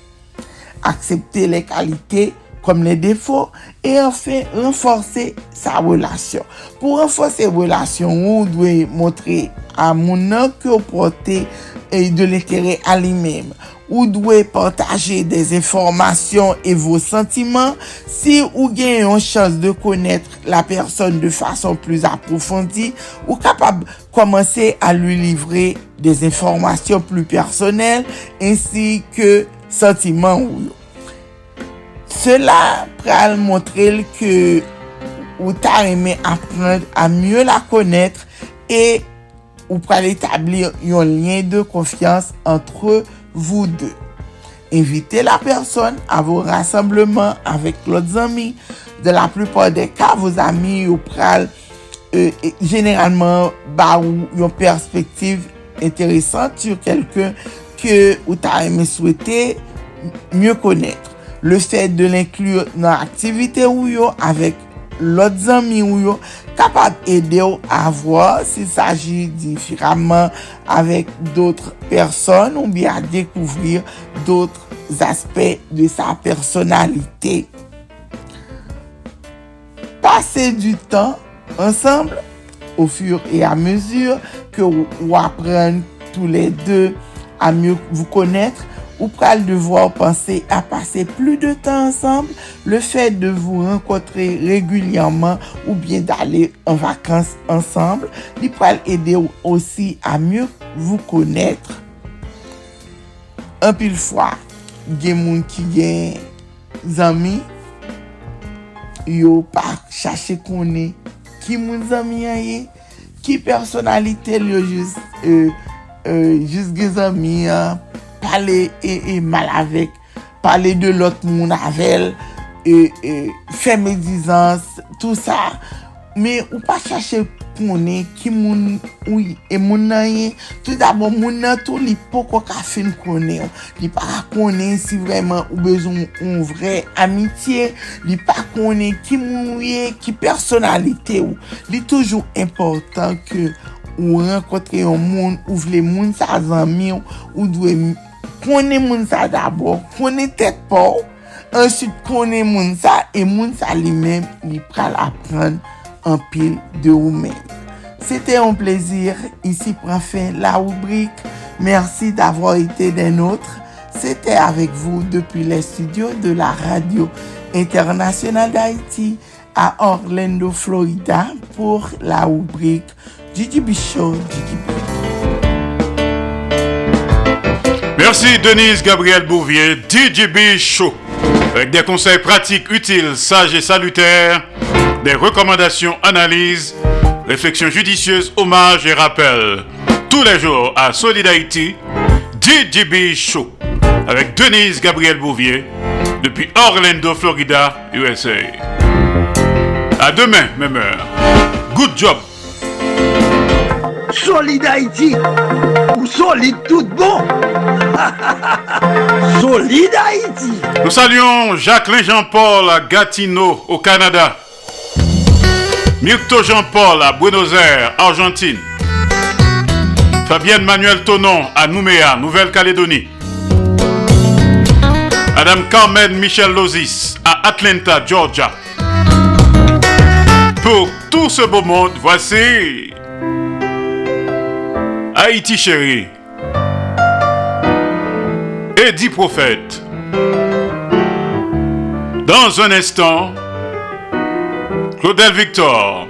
Accepter les qualités comme les défauts et enfin renforcer sa relation. Pour renforcer relation, vous devez montrer à mon que vous portez de l'intérêt à lui-même. ou dwe partaje des informasyon e vos sentiman si ou gen yon chans de konetre la person de fason plus aprofondi ou kapab komanse a lui livre des informasyon plus personel ensi ke sentiman ou yo. Cela pral montrel ke ou ta reme apren a mye la konetre e ou pral etablir yon lyen de konfians antre ou vous deux. Invitez la personne à vos rassemblements avec l'autre ami. De la plupart des cas, vos amis ou pral euh, généralement ba ou yon perspective intéressante sur quelqu'un que ou ta aimé souhaiter mieux connaître. Le fait de l'inclure dans l'activité ou yo avec lot zami ou yo kapab ede ou avwa si saji difiraman avek dotre person ou bi a dekouvrir dotre aspek de sa personalite. Pase du tan ansamble ou fur e a mezur ke ou apren tou le de a myou vou konetre ou pral devoir penser à passer plus de temps ensemble, le fait de vous rencontrer régulièrement ou bien d'aller en vacances ensemble, il pral aider aussi à mieux vous connaître. Un pile fois, gen moun ki gen zami, yo pa chache konen ki moun zami a ye, ki personalite yo jist, euh, euh, jist gen zami a, pale e, e mal avek, pale de lot moun avel, e, e, fe medizans, tout sa. Me ou pa chache konen ki moun ou e moun nan ye, tout d'abon moun nan tou li poko ka fin konen. Li pa konen si vreman ou bezon ou vre amitye, li pa konen ki moun ou ye, ki personalite ou. Li toujou important ke ou renkotre yon moun, ou vle moun sa zanmi ou, ou dwe konen moun sa d'abord, konen tet pou, ansyt konen moun sa, e moun sa li men li pral apren de ou men. Sete an plezir, isi pran fin la oubrik, mersi d'avro ite den outre, sete avek vou depi le studio de la radio internasyonal d'Haïti a Orlando, Florida, pou la oubrik Gigi Bichot, Gigi Bichot.
Merci Denise Gabriel Bouvier, DJB Show. Avec des conseils pratiques, utiles, sages et salutaires, des recommandations, analyses, réflexions judicieuses, hommages et rappels. Tous les jours à Solid Haïti, DJB Show. Avec Denise Gabriel Bouvier, depuis Orlando, Florida, USA. À demain, même heure. Good job.
Solid Haïti, ou solide tout bon. [LAUGHS] solide Haïti.
Nous saluons Jacqueline Jean-Paul à Gatineau, au Canada. Myrto Jean-Paul à Buenos Aires, Argentine. Fabienne Manuel Tonon à Nouméa, Nouvelle-Calédonie. Madame Carmen Michel Lozis à Atlanta, Georgia. Pour tout ce beau monde, voici Haïti chérie. Eddie Prophète. Dans un instant, Claudel Victor.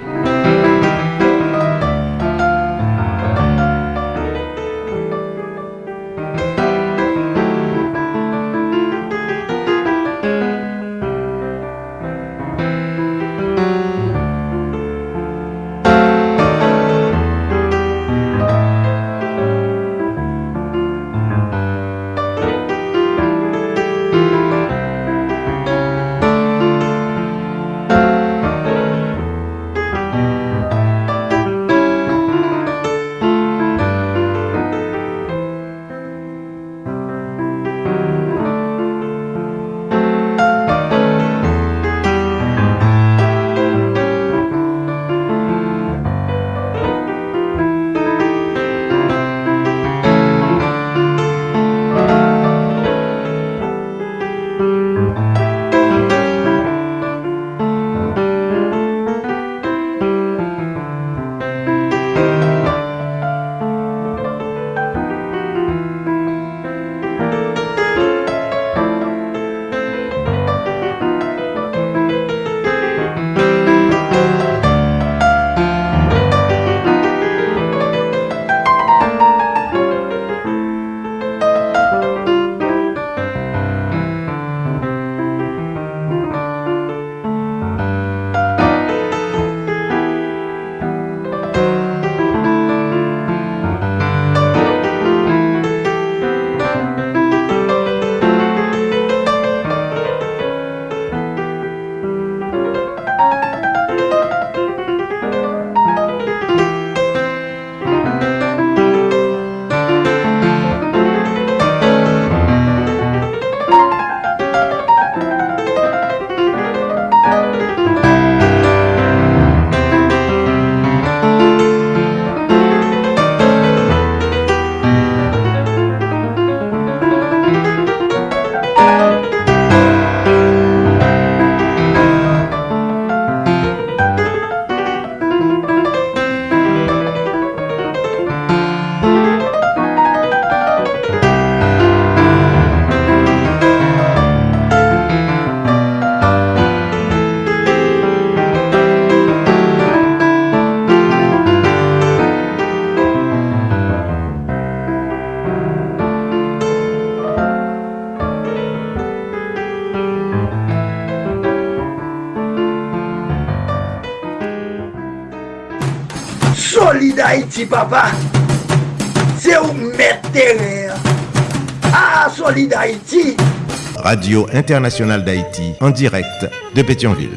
Radio Internationale d'Haïti, en direct de Pétionville.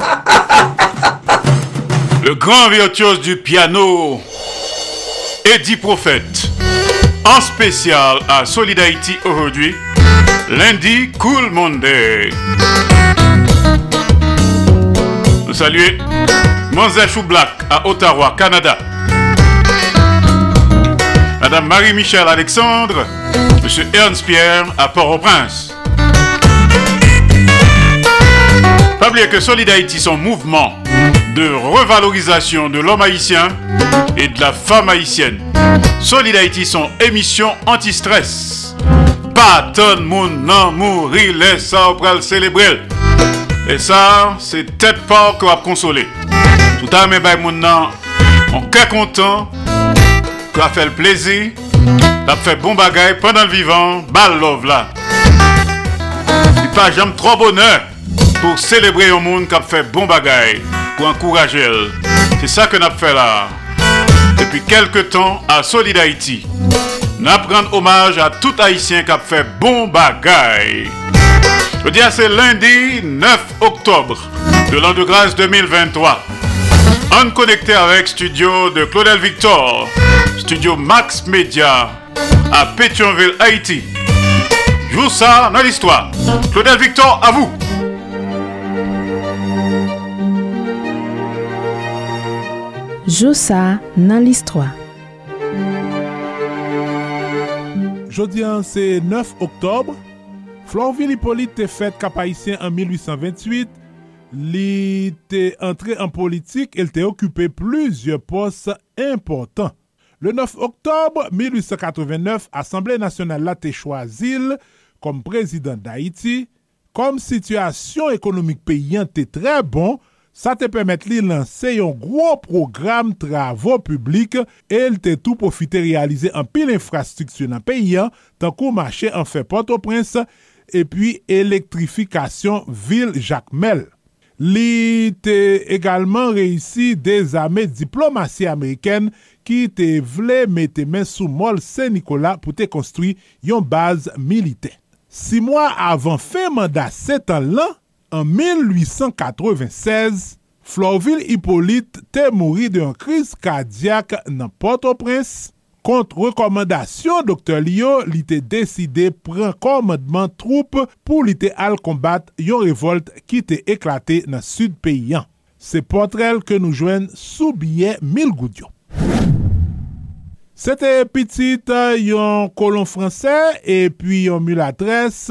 [LAUGHS]
Le grand virtuose du piano, Eddie Prophète, en spécial à Solid Haïti aujourd'hui, lundi Cool Monday. Nous saluons Monzel Black à Ottawa, Canada. Madame Marie-Michel Alexandre, Monsieur Ernst Pierre à Port-au-Prince. Que Solid Haïti, son mouvement de revalorisation de l'homme haïtien et de la femme haïtienne. Solid Haïti, son émission anti-stress. Pas ton monde mourir, laisse ça le célébrer. Et ça, c'est tête pas qu'on va consoler. Tout à l'heure, ben mon nan, on est content, qu'on fait le plaisir, qu'on fait bon bagay pendant le vivant, bal love là. Il pas jamais trop bonheur pour célébrer un monde qui a fait bon bagay, pour encourager. C'est ça que nous avons fait là. Depuis quelques temps, à Solid Haïti, nous rendre hommage à tout Haïtien qui a fait bon bagay. Je dis c'est lundi 9 octobre de l'an de grâce 2023. On connecté avec studio de Claudel Victor, studio Max Media à Pétionville, Haïti. Joue ça dans l'histoire. Claudel Victor, à vous.
Joussa nan l'histoire.
Jodian se 9 oktobre, Florville Hippolyte te fète kapayisyen an 1828, li te entre en politik el te okupè pluzye pos important. Le 9 oktobre 1889, Assemblée nationale la te chwazil kom prezident d'Haïti, kom situasyon ekonomik peyen te tre bon, Sa te pemet li lanse yon gro program travo publik el te tou profite realize an pil infrastriksyon nan peyan tan kou mache an fe Port-au-Prince epi elektrifikasyon vil Jacmel. Li te egalman reisi dezame diplomasy Ameriken ki te vle mette men sou mol Saint-Nicolas pou te konstruy yon baz milite. Si mwa avan fe manda setan lan, an 1896, Florville Hippolyte te mouri de d'un kriz kadiak nan Port-au-Prince. Kont rekomendasyon Dr. Lio, li te deside pren komandman troupe pou li te al kombat yon revolt ki te eklate nan sud peyan. Se potrel ke nou jwen sou biye mil goudyon. Sete pitit yon kolon franse e pi yon mulatres.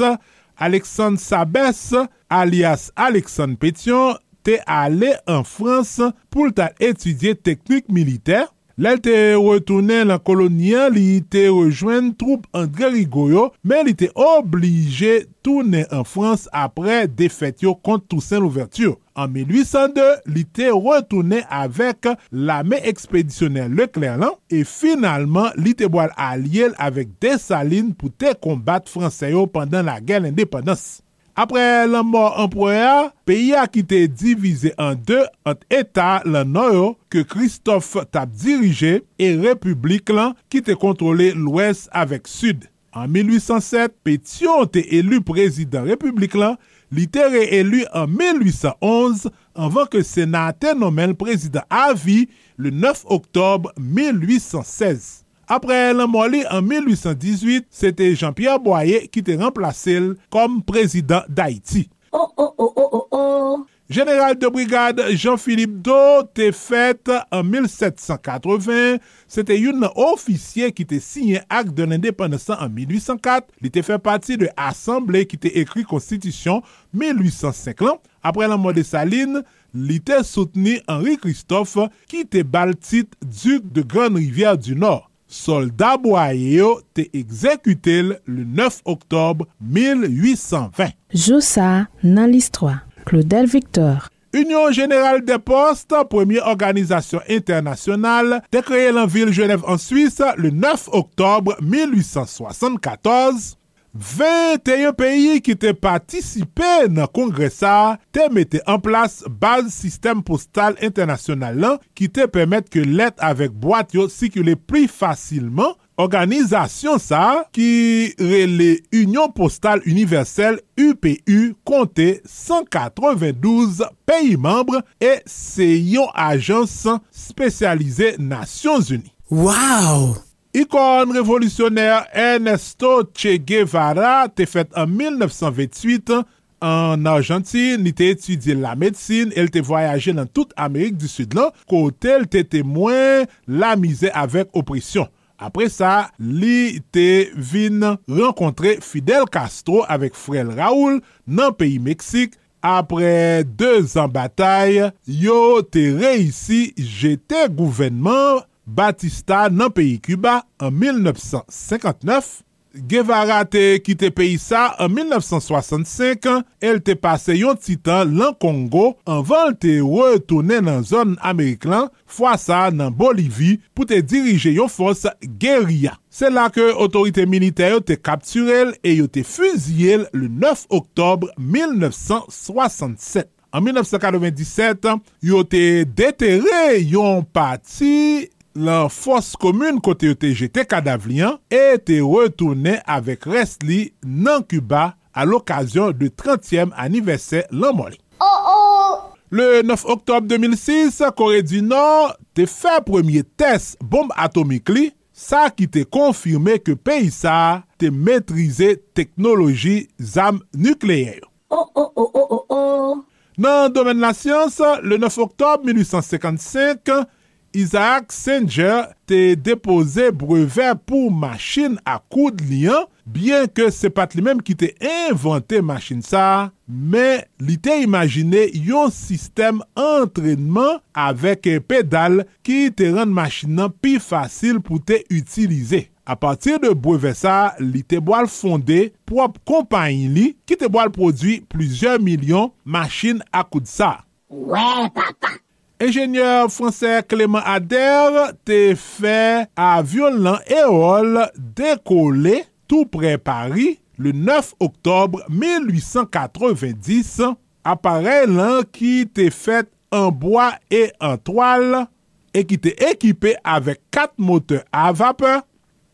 Alexandre Sabès, alias Alexandre Pétion, te ale an Frans pou ta etudye teknik militer Lèl te retounen la kolonyen li te rejoen troupe André Rigoyo, men li te oblige tounen an Frans apre defet yo kont Toussaint Louverture. An 1802, li te retounen avèk lame ekspedisyonel Leclerc-Lan, e finalman li te boal aliel avèk Desalines pou te kombat Franseyo pandan la gèl indépendance. Apre lan mor emproya, peyi a ki te divize an de ant eta lan noyo ke Christophe tap dirije e republik lan ki te kontrole lwes avek Sud. An 1807, Petion te elu prezident republik lan, li te re-elu an 1811 anvan ke senate nomen prezident avi le 9 oktob 1816. Apre lan moli an 1818, sete Jean-Pierre Boyer ki te remplase l kom prezident d'Haïti.
Oh, oh, oh, oh, oh, oh!
General de brigade Jean-Philippe Do te fète an 1780, se te yon ofisye ki te sinye ak de l'independesan an 1804, li te fè pati de asemble ki te ekri konstitisyon 1805 lan. Apre la mode saline, li te souteni Henri Christophe ki te baltit duke de Grande Rivière du Nord. soldat boye yo te ekzekute l le 9 oktob 1820.
Joussa nan list 3, Claudel Victor.
Union Générale des Postes, première organisation internationale, te kreye lan ville Genève en Suisse le 9 oktobre 1874 21 peyi ki te patisipe nan kongresa te mette an plas baz sistem postal internasyonal lan ki te pemet ke let avek boat yo sikule pri fasilman. Organizasyon sa ki rele Union Postal Universel UPU konte 192 peyi membre e se yon ajans spesyalize Nasyons Uni.
Waw!
Ikon revolisyoner Ernesto Che Guevara te fet an 1928 an Argentine, Ni te etudye la medsine, el te voyaje nan tout Amerik du Sud lan, kote el te temwen la mize avek opresyon. Apre sa, li te vin renkontre Fidel Castro avek Frel Raoul nan peyi Meksik. Apre 2 an batay, yo te reisi jete gouvenman Batista nan peyi Cuba an 1959, Guevara te kite peyi sa an 1965, el te pase yon titan lan Kongo anvan te retounen nan zon Amerik lan, fwa sa nan Bolivie pou te dirije yon fos Guerilla. Se la ke otorite militer yo te kapturel e yo te fuziyel le 9 oktobre 1967. An 1997, yo te detere yon pati lan fos komoun kote yo te jete kadav li an, e te retoune avek res li nan Cuba al okasyon de 30e anivesè lan moli. Oh oh! Le 9 oktob 2006, Kore du Nord te fè premier test bombe atomik li, sa ki te konfirme ke peyisa te metrize teknoloji zam nukleyè.
Oh oh oh oh oh oh!
Nan domen la syans, le 9 oktob 1855, Isaac Sanger te depose brevet pou machin a koud liyan, byen ke se pat li menm ki te inventen machin sa, men li te imagine yon sistem entrenman avek pedal ki te rende machin nan pi fasil pou te utilize. A patir de breve sa, li te boal fonde prop kompanyi li ki te boal prodwi plizye milyon machin akoud sa. Ouè
ouais, papa!
Engenyeur fransè Clément Adair te fè avyon lan Eol dekole tou pre Paris le 9 oktobre 1890. Aparel lan ki te fèt an boa e an toal e ki te ekipè avèk kat moteur a vapeur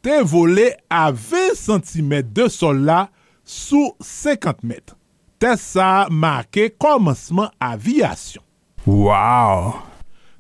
te vole a 20 cm de sol la sou 50 m. Te sa marke komanseman avyasyon.
Waw!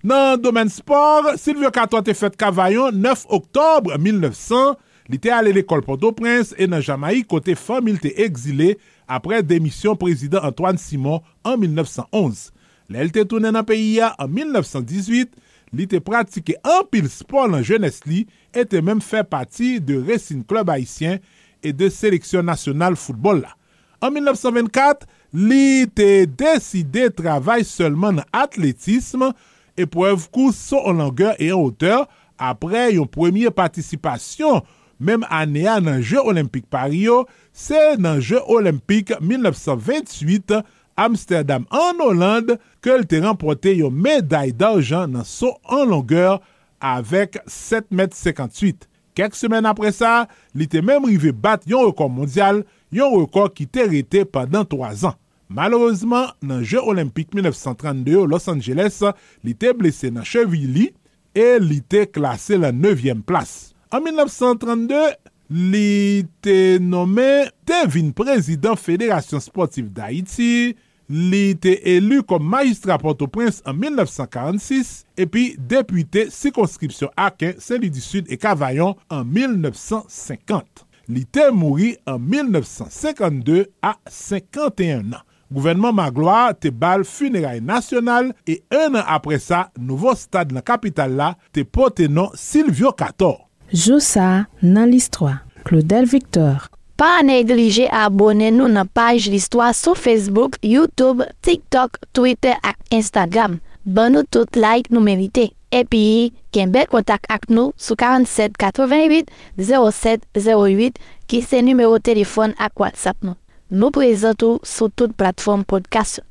Nan domen sport, Silvio Kato te fet kavayon 9 oktobre 1900, li te ale l'ekol Port-au-Prince e nan Jamaï kote famil te exile apre demisyon prezident Antoine Simon an 1911. Le el te toune nan peyi ya an 1918, li te pratike an pil sport nan jenes li e te menm fe pati de Racing Club Haitien e de Seleksyon Nasional Foutbol la. An 1924, li te deside travay selman nan atletisme, epwev kous son an langeur e an oteur apre yon premye patisipasyon Mem ane a nan Jeu Olimpik Pario, se nan Je Olympique 1928 Amsterdam an Hollande ke l te rempote yon meday d'arjan nan so an longeur avek 7,58 m. Kek semen apre sa, li te mem rive bat yon rekord mondial yon rekor ki te rete padan 3 an. Malouzman, nan Je Olympique 1932 Los Angeles, li te blese nan chevili e li te klase la 9e plas. An 1932, li te nome te prezident Fédération Sportive d'Haïti, li te elu kom magistra Port-au-Prince an 1946, epi depute sikonskripsyon Aken, Saint-Louis du Sud et Cavaillon an 1950. Li te mouri an 1952 a 51 an. Gouvenman Magloa te bal funeray nasyonal e un an apre sa, nouvo stad nan kapital la te pote nan Silvio Cator.
Joussa nan l'histoire. Claudel Victor.
Pa neglije abone nou nan page l'histoire sou Facebook, Youtube, TikTok, Twitter ak Instagram. ban nou tout like nou merite. Epi, ken bel kontak ak nou sou 47 88 07 08 ki se numero telefon ak WhatsApp nou. Nou prezentou sou tout platform podcast.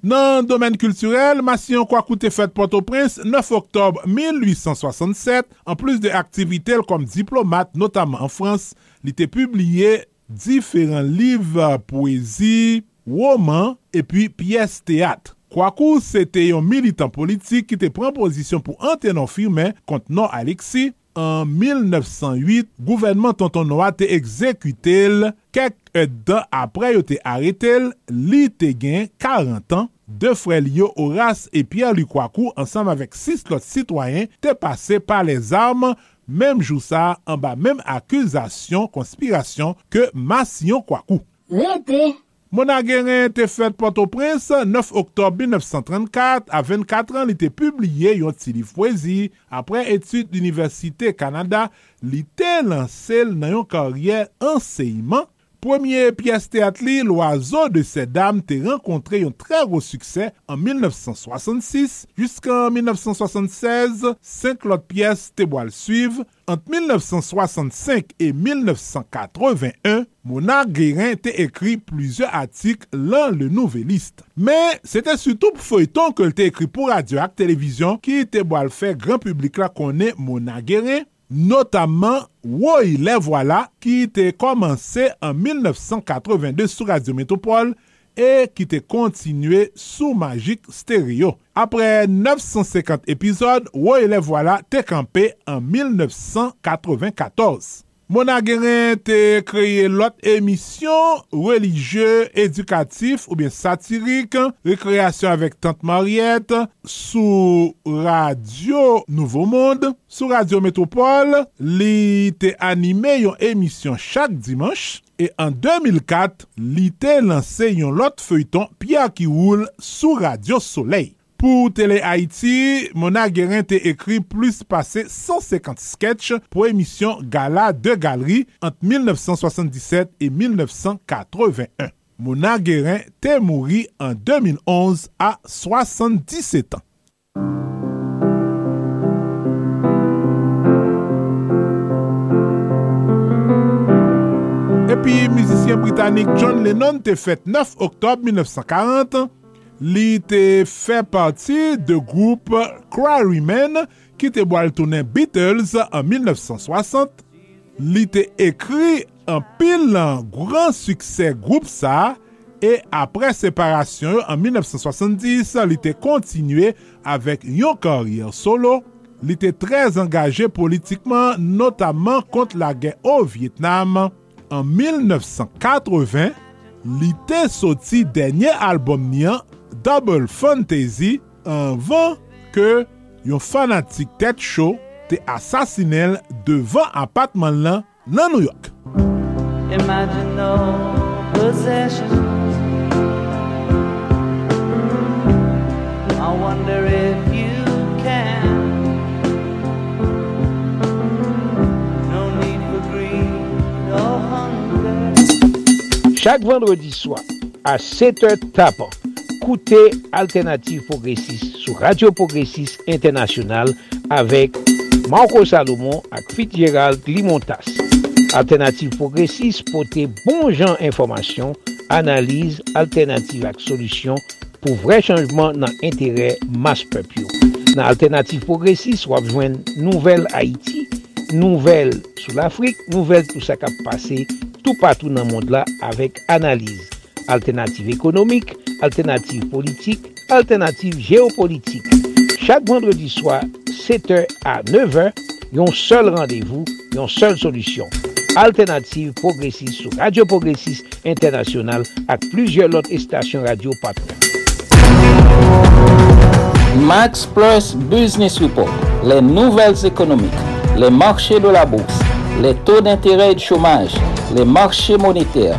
Nan domen kulturel, Masyon Kwakoute fèt Port-au-Prince 9 oktob 1867, an plus de aktivitel kom diplomat, notaman an Frans, li te publie diferent liv, poezi, roman, epi piyes teatre. Kwaku, se te yon militant politik ki te pren pozisyon pou antenon firmen kont non Alexi. An 1908, gouvenman tonton Noa te ekzekute l, kek et dan apre yo te arete l, li te gen 40 an. De frel yo Horace et Pierre-Louis Kwaku ansam avek 6 lot sitwayen te pase pa les armes, mem jou sa an ba mem akuzasyon konspirasyon ke Masyon Kwaku. Lete! Monageren te fèt Port-au-Prince 9 oktob 1934, a 24 an li te publie yon ti li fwezi. Apre etude l'Université Kanada, li te lansel nan yon karyer enseyman Premier piyes teat li, L'Oiseau de Ses Dames te renkontre yon tre gros suksè an 1966. Jusqu'an 1976, 5 lot piyes te boal suiv. Ant 1965 et 1981, Mona Guérin te ekri plizye atik lan le nouveliste. Men, se te sutou pou feuilleton ke te ekri pou radio ak televizyon ki te boal fe gran publik la konen Mona Guérin. notaman Woy Le Voila ki te komanse an 1982 sou Radio Metropole e ki te kontinue sou Magic Stereo. Apre 950 epizod, Woy Le Voila te kampe an 1994. Mona Guérin te kreye lot emisyon religye, edukatif ou bien satirik, rekreasyon avek Tante Mariette, sou Radio Nouveau Monde, sou Radio Metropole, li te anime yon emisyon chak dimanche, e an 2004, li te lanse yon lot feuilleton Pierre Kiwoul sou Radio Soleil. Pou Tele Haiti, Mona Guerin te ekri plus pase 150 sketch pou emisyon Gala de Galerie ant 1977 et 1981. Mona Guerin te mouri an 2011 a 77 ans. Epi, mizisyen Britannik John Lennon te fet 9 oktob 1940 an. li te fè pati de group Quarrymen ki te boal tounen Beatles an 1960. Li te ekri an pil an gran suksè group sa e apre separasyon an 1970 li te kontinue avèk yon karyer solo. Li te trez angaje politikman notaman kont la gen o Vietnam. An 1980, li te soti denye albom niyan Double Fantasy anvan ke yon fanatik tet show te asasinel devan apatman lan nan New York.
Imagine no possessions. I wonder if you can. No need for greed or hunger.
Chaque vendredi soir, à 7h tapant, Koute Alternative Progressive sou Radio Progressive Internasyonal avek Marco Salomon ak Fitzgerald Limontas. Alternative Progressive pote bon jan informasyon, analize, alternative ak solusyon pou vre chanjman nan entere mas pepyo. Nan Alternative Progressive wap jwen nouvel Haiti, nouvel sou l'Afrique, nouvel tout sa kap pase tout patou nan mond la avek analize. Alternative économique, alternative politique, alternative géopolitique. Chaque vendredi soir, 7h à 9h, yon seul rendez-vous, yon seule solution. Alternative Progressiste sous Radio Progressiste International ak plusieurs lot estasyon radio patron.
Max Plus Business Report. Les nouvelles économiques, les marchés de la bourse, les taux d'intérêt et de chômage, les marchés monétaires,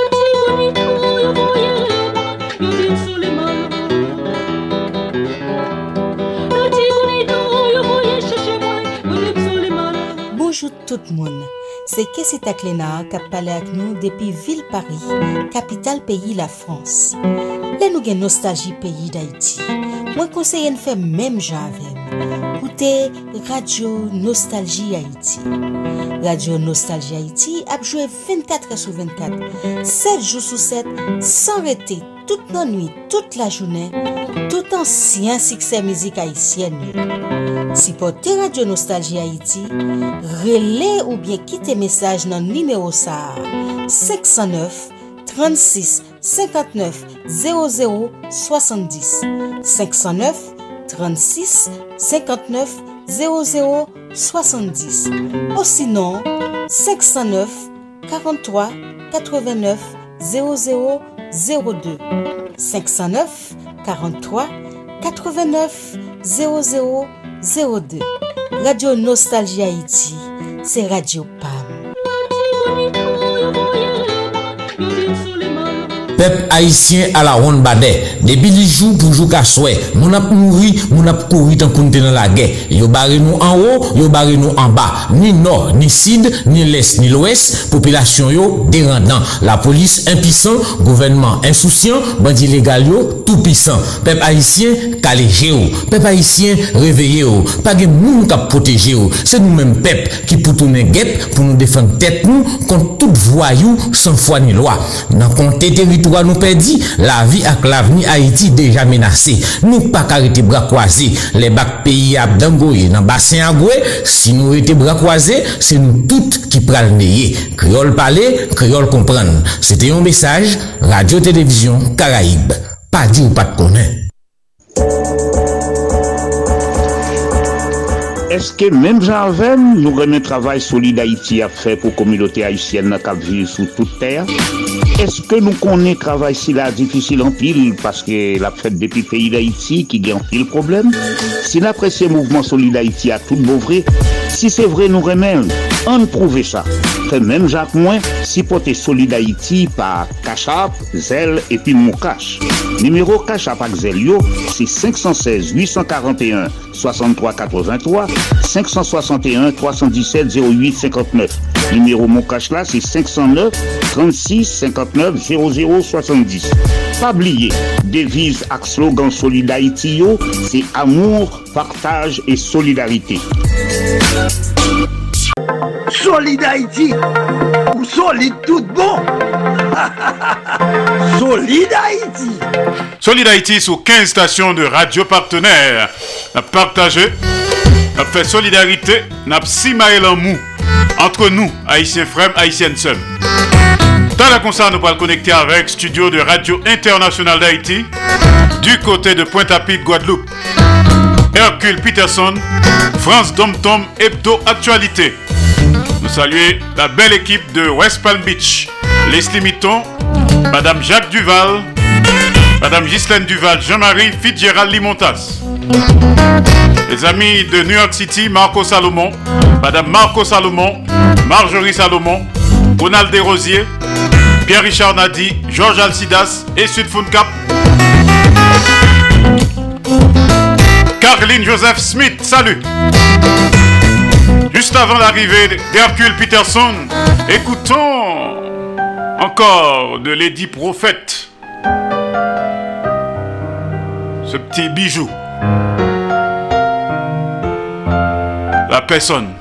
bonjou tout moun. Se Kessi Taklena kap pale ak nou depi vil Paris, kapital peyi la Frans. Le nou gen nostalji peyi d'Haïti. Mwen konseyen fè mèm jan avèm. Koute Radio Nostalji Haïti. Radio Nostalji Haïti apjouè 24 sou 24, 7 jou sou 7, san rete tout nan nwi, tout la jounè, tout ansyen sikse mizik haïsyen. Si Sipote Radio Nostalgie Haïti, rele ou bien kite mesaj nan nimeo sa. 509 36 59 00 70 509 36 59 00 70 Ou sinon, 509 43 89 00 02 509 43 89 00 70 02 Radio Nostalgie Haïti, c'est Radio PAM.
Pep Haitien a la ronde bade, debi li jou pou jou ka swè, moun ap mouri, moun ap kouri tan kounte nan la gè. Yo bare nou an ou, yo bare nou an ba, ni nor, ni sid, ni les, ni l'ouest, popilasyon yo derandan. La polis impisan, gouvernement insoucian, bandi legal yo tout pisan. Pep Haitien kaleje yo, pep Haitien reveye yo, page moun kap proteje yo. Se nou men pep ki pou tounen gep pou nou defan tet nou kont tout voyou san fwa ni loa. Nan konte teritou
teritwa nou pedi, la vi ak laveni Haiti deja menase. Nou pa karete bra kwaze, le bak peyi ap dangoye nan basen agwe, si nou rete bra kwaze, se nou tout ki pral neye. Kriol pale, kriol kompran. Se te yon mesaj, Radio Televizyon Karaib. Pa di ou pat
Eske menm janvem nou remen travay solide Haiti a fe pou komilote Haitienne na kap vive sou tout ter? Eske nou konen travay si la difisil an pil paske la fet depi peyi d'Haiti ki gen pil problem? Si la presye mouvment solide Haiti a tout bouvre, si se vre nou remen, an prouve sa. Fe menm jak mwen, si pote solide Haiti pa Kachap, Zel epi Moukache. Numero Kachap ak Zel yo, si 516 841 6383 561 317 08 59. Numéro mon cash là, c'est 509 36 59 00 70. Pas oublier, devise ak slogan Solid Haïti yo, c'est amour, partage et solidarité.
Solid Haïti ou solide tout bon [LAUGHS] Solid Haïti
Solid Haïti sous 15 stations de radio partenaires. N'a partagé, n'a fait solidarité, n'a si en mou entre nous, Haïtiens frères, Haïtiennes seuls. Dans la concert, nous pourrons connecter avec Studio de Radio International d'Haïti du côté de Pointe-à-Pitre, Guadeloupe. Hercule Peterson, France Dom Tom Hebdo Actualité. Nous saluons la belle équipe de West Palm Beach, Leslie Mitton, Madame Jacques Duval, Madame Ghislaine Duval, Jean-Marie Fitzgerald Limontas. Les amis de New York City, Marco Salomon, Madame Marco Salomon, Marjorie Salomon, Ronald Desrosiers, Pierre-Richard Nadi, Georges Alcidas et Sud Cap. Caroline Joseph Smith, salut. Juste avant l'arrivée d'Hercule Peterson, écoutons encore de Lady Prophète. Ce petit bijou. La personne.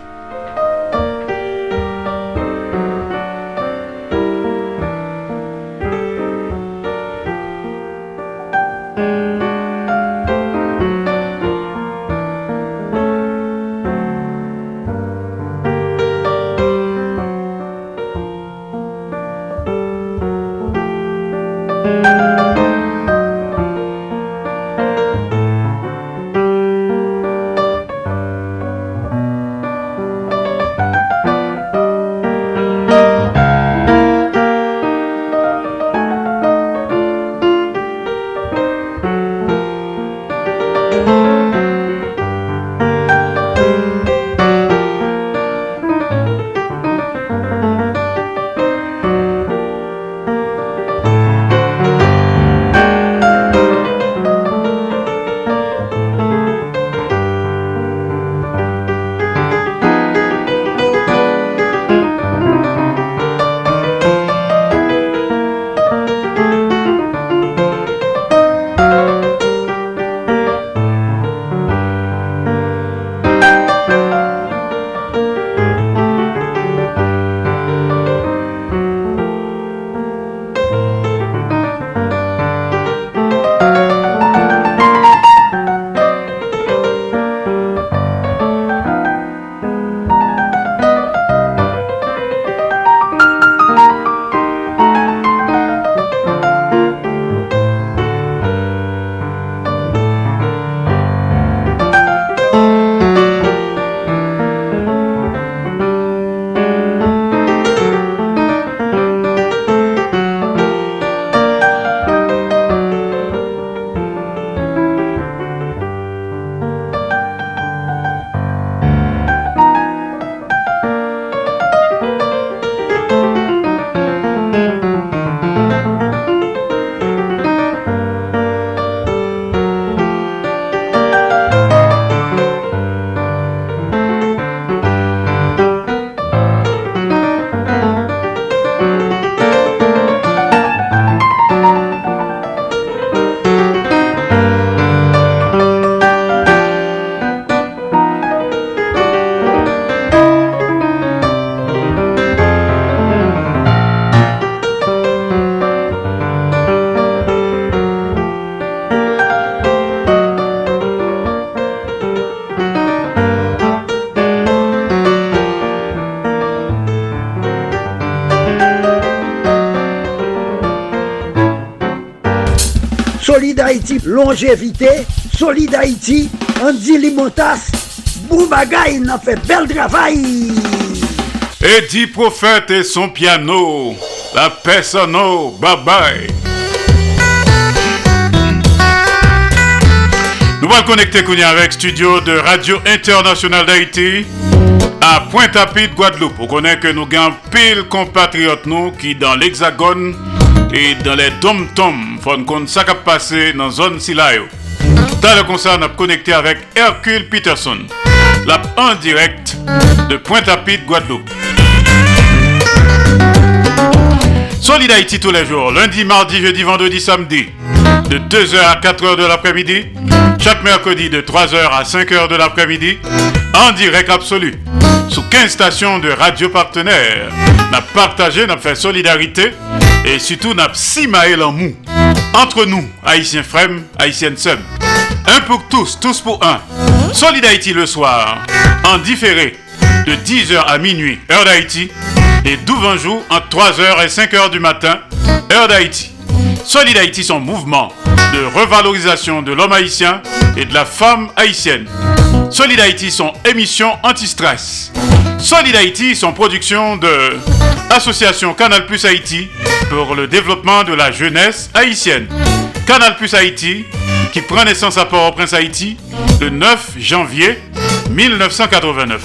Longévité, solide Haïti, Andy Limotas, Boubagaï, n'a fait bel travail.
Eddie Prophète et son piano, la personne, bye bye. Nous allons connecter avec studio de Radio Internationale d'Haïti à Pointe-à-Pitre, Guadeloupe. On connaît que nous avons pile compatriotes nous qui dans l'Hexagone et dans les dom-tom font compte ça qui a passé dans la zone Silayo. Dans le a connecté avec Hercule Peterson, la en direct de Pointe-à-Pitre, Guadeloupe. Solid Haïti tous les jours, lundi, mardi, jeudi, vendredi, samedi, de 2h à 4h de l'après-midi, chaque mercredi de 3h à 5h de l'après-midi, en direct absolu, sous 15 stations de radio partenaires. N'a partagé, n'a fait solidarité et surtout n'a simaé en mou. Entre nous, Haïtiens Frem, Haïtiennes Sum. Un pour tous, tous pour un. Solid Haïti le soir, en différé, de 10h à minuit, heure d'Haïti, et 12 jours entre 3h et 5h du matin, heure d'Haïti. Solid Haïti, son mouvement de revalorisation de l'homme haïtien et de la femme haïtienne. Solid Haïti, son émission anti-stress. Solid Haïti, son production de l'association Canal Plus Haïti pour le développement de la jeunesse haïtienne. Canal Plus Haïti, qui prend naissance à Port-au-Prince Haïti le 9 janvier 1989.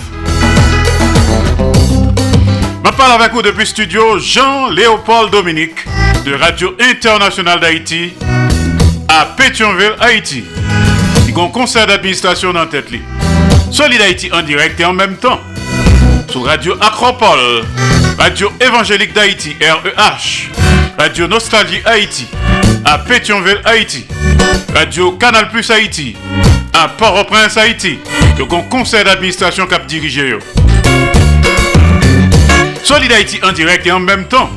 Je parle avec vous depuis studio Jean-Léopold Dominique de Radio Internationale d'Haïti à Pétionville, Haïti. Il y a un conseil d'administration dans tête. Solid Haïti en direct et en même temps. Radio Acropole, Radio Évangélique d'Haïti, REH, Radio Nostalgie Haïti, à Pétionville, Haïti, Radio Canal Plus Haïti, à Port-au-Prince, Haïti. Un conseil d'administration cap dirigé. Solid Haïti en direct et en même temps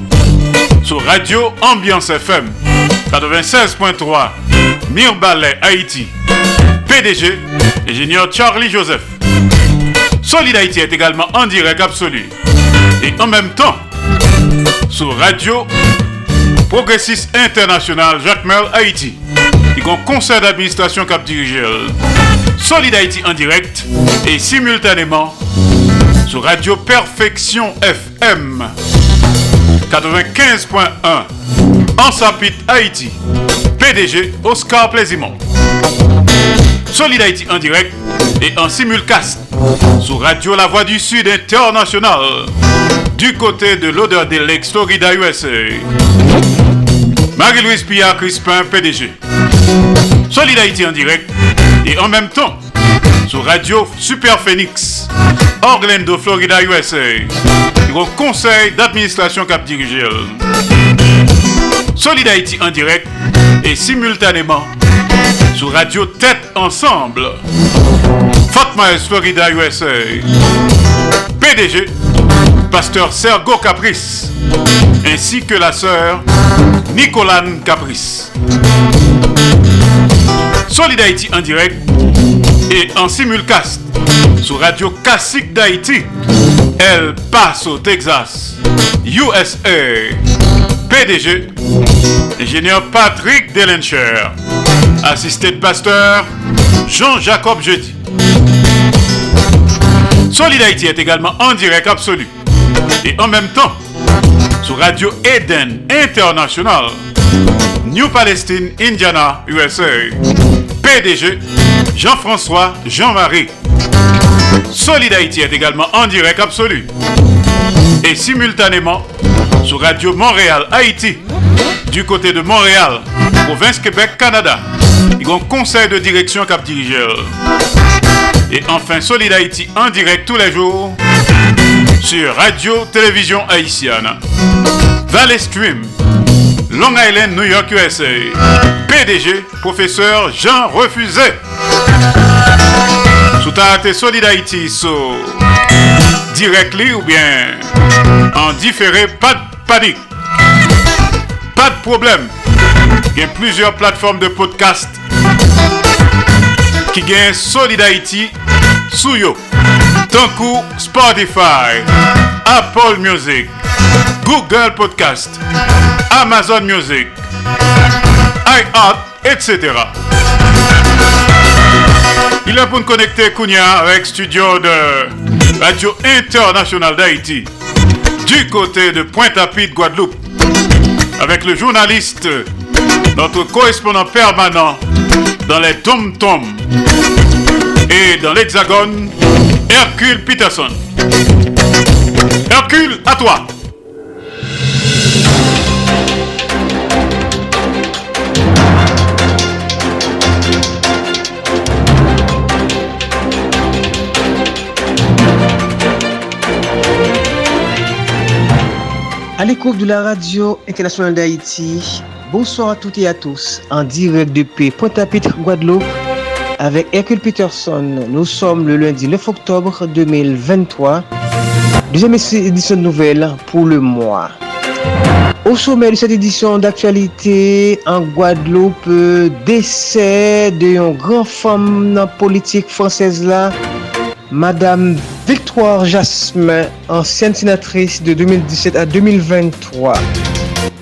sur Radio Ambiance FM 96.3 Mirbalet Haïti. PDG, ingénieur Charlie Joseph. Solid Haïti est également en direct absolu et en même temps sur Radio Progressiste International Jacques Merle Haïti. Il y un conseil d'administration cap dirigé. Solid Haïti en direct et simultanément sur Radio Perfection FM 95.1 en Sapit Haïti. PDG Oscar Plaisimont. Solid Haïti en direct et en simulcast sur Radio La Voix du Sud International du côté de l'odeur de l'ex Florida USA. Marie-Louise Pia Crispin, PDG. Solid Haïti en direct et en même temps sur Radio Super Phoenix, Orlando, Florida, USA. Le conseil d'administration cap dirigé. Solid Haïti en direct et simultanément sur Radio Tête Ensemble, Fort Myers, Florida, USA. PDG, Pasteur Sergo Caprice, ainsi que la sœur Nicolane Caprice. Solid Haïti en direct et en simulcast sur Radio Classique d'Haïti, El Paso, Texas, USA. PDG, ingénieur Patrick Delencher, assisté de pasteur Jean-Jacob Jeudi. Solid Haïti est également en direct absolu et en même temps sur Radio Eden International, New Palestine, Indiana, USA. PDG Jean-François Jean-Marie. Solid Haïti est également en direct absolu et simultanément sur Radio Montréal Haïti du côté de Montréal, province Québec, Canada. Il y a un conseil de direction cap dirigeur. Et enfin Solid Haïti en direct tous les jours sur Radio Télévision Haïtienne. Valley Stream, Long Island, New York, USA. PDG, professeur Jean Refusé. Sous Solid Haïti, so directly ou bien en différé, pas de panique. Pas de problème. Il y a plusieurs plateformes de podcast qui gagnent Solid Haïti sous que Spotify, Apple Music, Google Podcast, Amazon Music, iHeart, etc. Il est pour nous connecter Kounia avec studio de Radio Internationale d'Haïti du côté de Pointe-à-Pitre, Guadeloupe avec le journaliste, notre correspondant permanent dans les tom-toms et dans l'Hexagone, Hercule Peterson. Hercule, à toi.
À l'écoute de la radio internationale d'Haïti, bonsoir à toutes et à tous, en direct depuis Pointe-à-Pitre, Guadeloupe, avec Hercule Peterson. Nous sommes le lundi 9 octobre 2023, deuxième édition de nouvelles pour le mois. Au sommet de cette édition d'actualité, en Guadeloupe, décès d'une grande femme politique française là, Madame Victoire Jasmin, ancienne sénatrice de 2017 à 2023.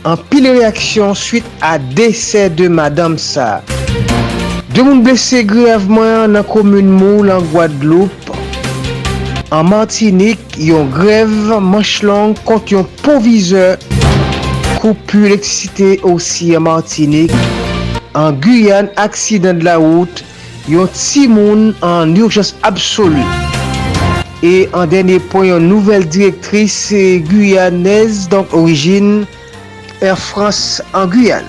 an pil reaksyon suite a dese de Madame Sa. De moun blese grevman nan komoun mou lan Guadeloupe, an Martinique yon grev manch lang kont yon provizeur koupu elektrisite osi an Martinique. An Guyane, aksidan de la wout, yon ti moun an urjans absolu. E an denye pon yon nouvel direktris guyanez, donk orijin, Air France en Guyane.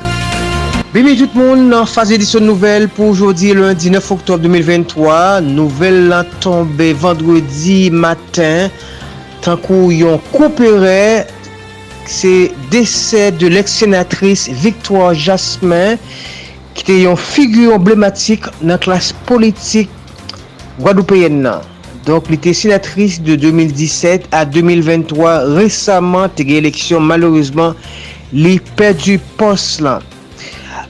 Bienvenue tout le monde dans phase édition nouvelle pour aujourd'hui lundi 9 octobre 2023. Nouvelle a tombé vendredi matin. Tant yon coopéré, c'est décès de l'ex-sénatrice Victoire Jasmin ki te yon figu emblematik nan klas politik Guadoupeyen nan. Donk li te senatris de 2017 a 2023 resaman te gen eleksyon malorizman li perdu pos lan.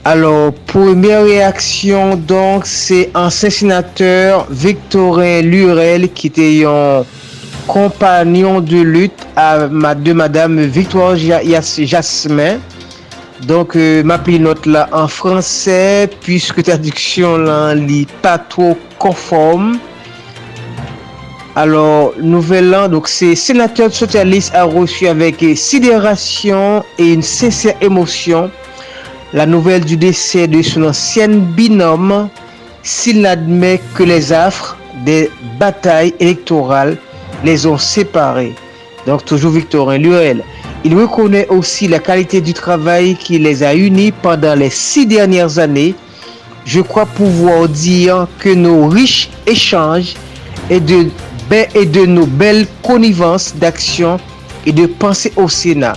Alors, première réaction, donc, c'est ancien sénateur Victorin Lurel qui était un compagnon de lutte à, de Madame Victoire Jasmin. Donc, euh, ma note là en français, puisque traduction là, n'est pas trop conforme. Alors, nouvel an, donc c'est sénateur socialiste a reçu avec sidération et une sincère émotion la nouvelle du décès de son ancienne binôme s'il admet que les affres des batailles électorales les ont séparés. Donc toujours Victorin Lurel. Il reconnaît aussi la qualité du travail qui les a unis pendant les six dernières années. Je crois pouvoir dire que nos riches échanges et de et de nos belles connivences d'action et de pensée au Sénat.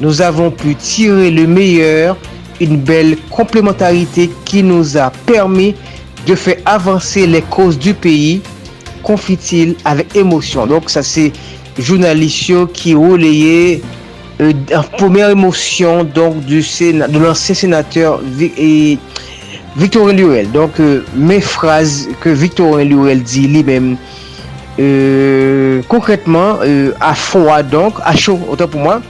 Nous avons pu tirer le meilleur, une belle complémentarité qui nous a permis de faire avancer les causes du pays, confie-t-il avec émotion. Donc ça c'est journaliste qui relayait euh, en première émotion donc du Sénat, de l'ancien sénateur et Victorien Lurel. Donc euh, mes phrases que Victorien Lurel dit lui-même euh, concrètement, euh, à froid donc, à chaud, autant pour moi,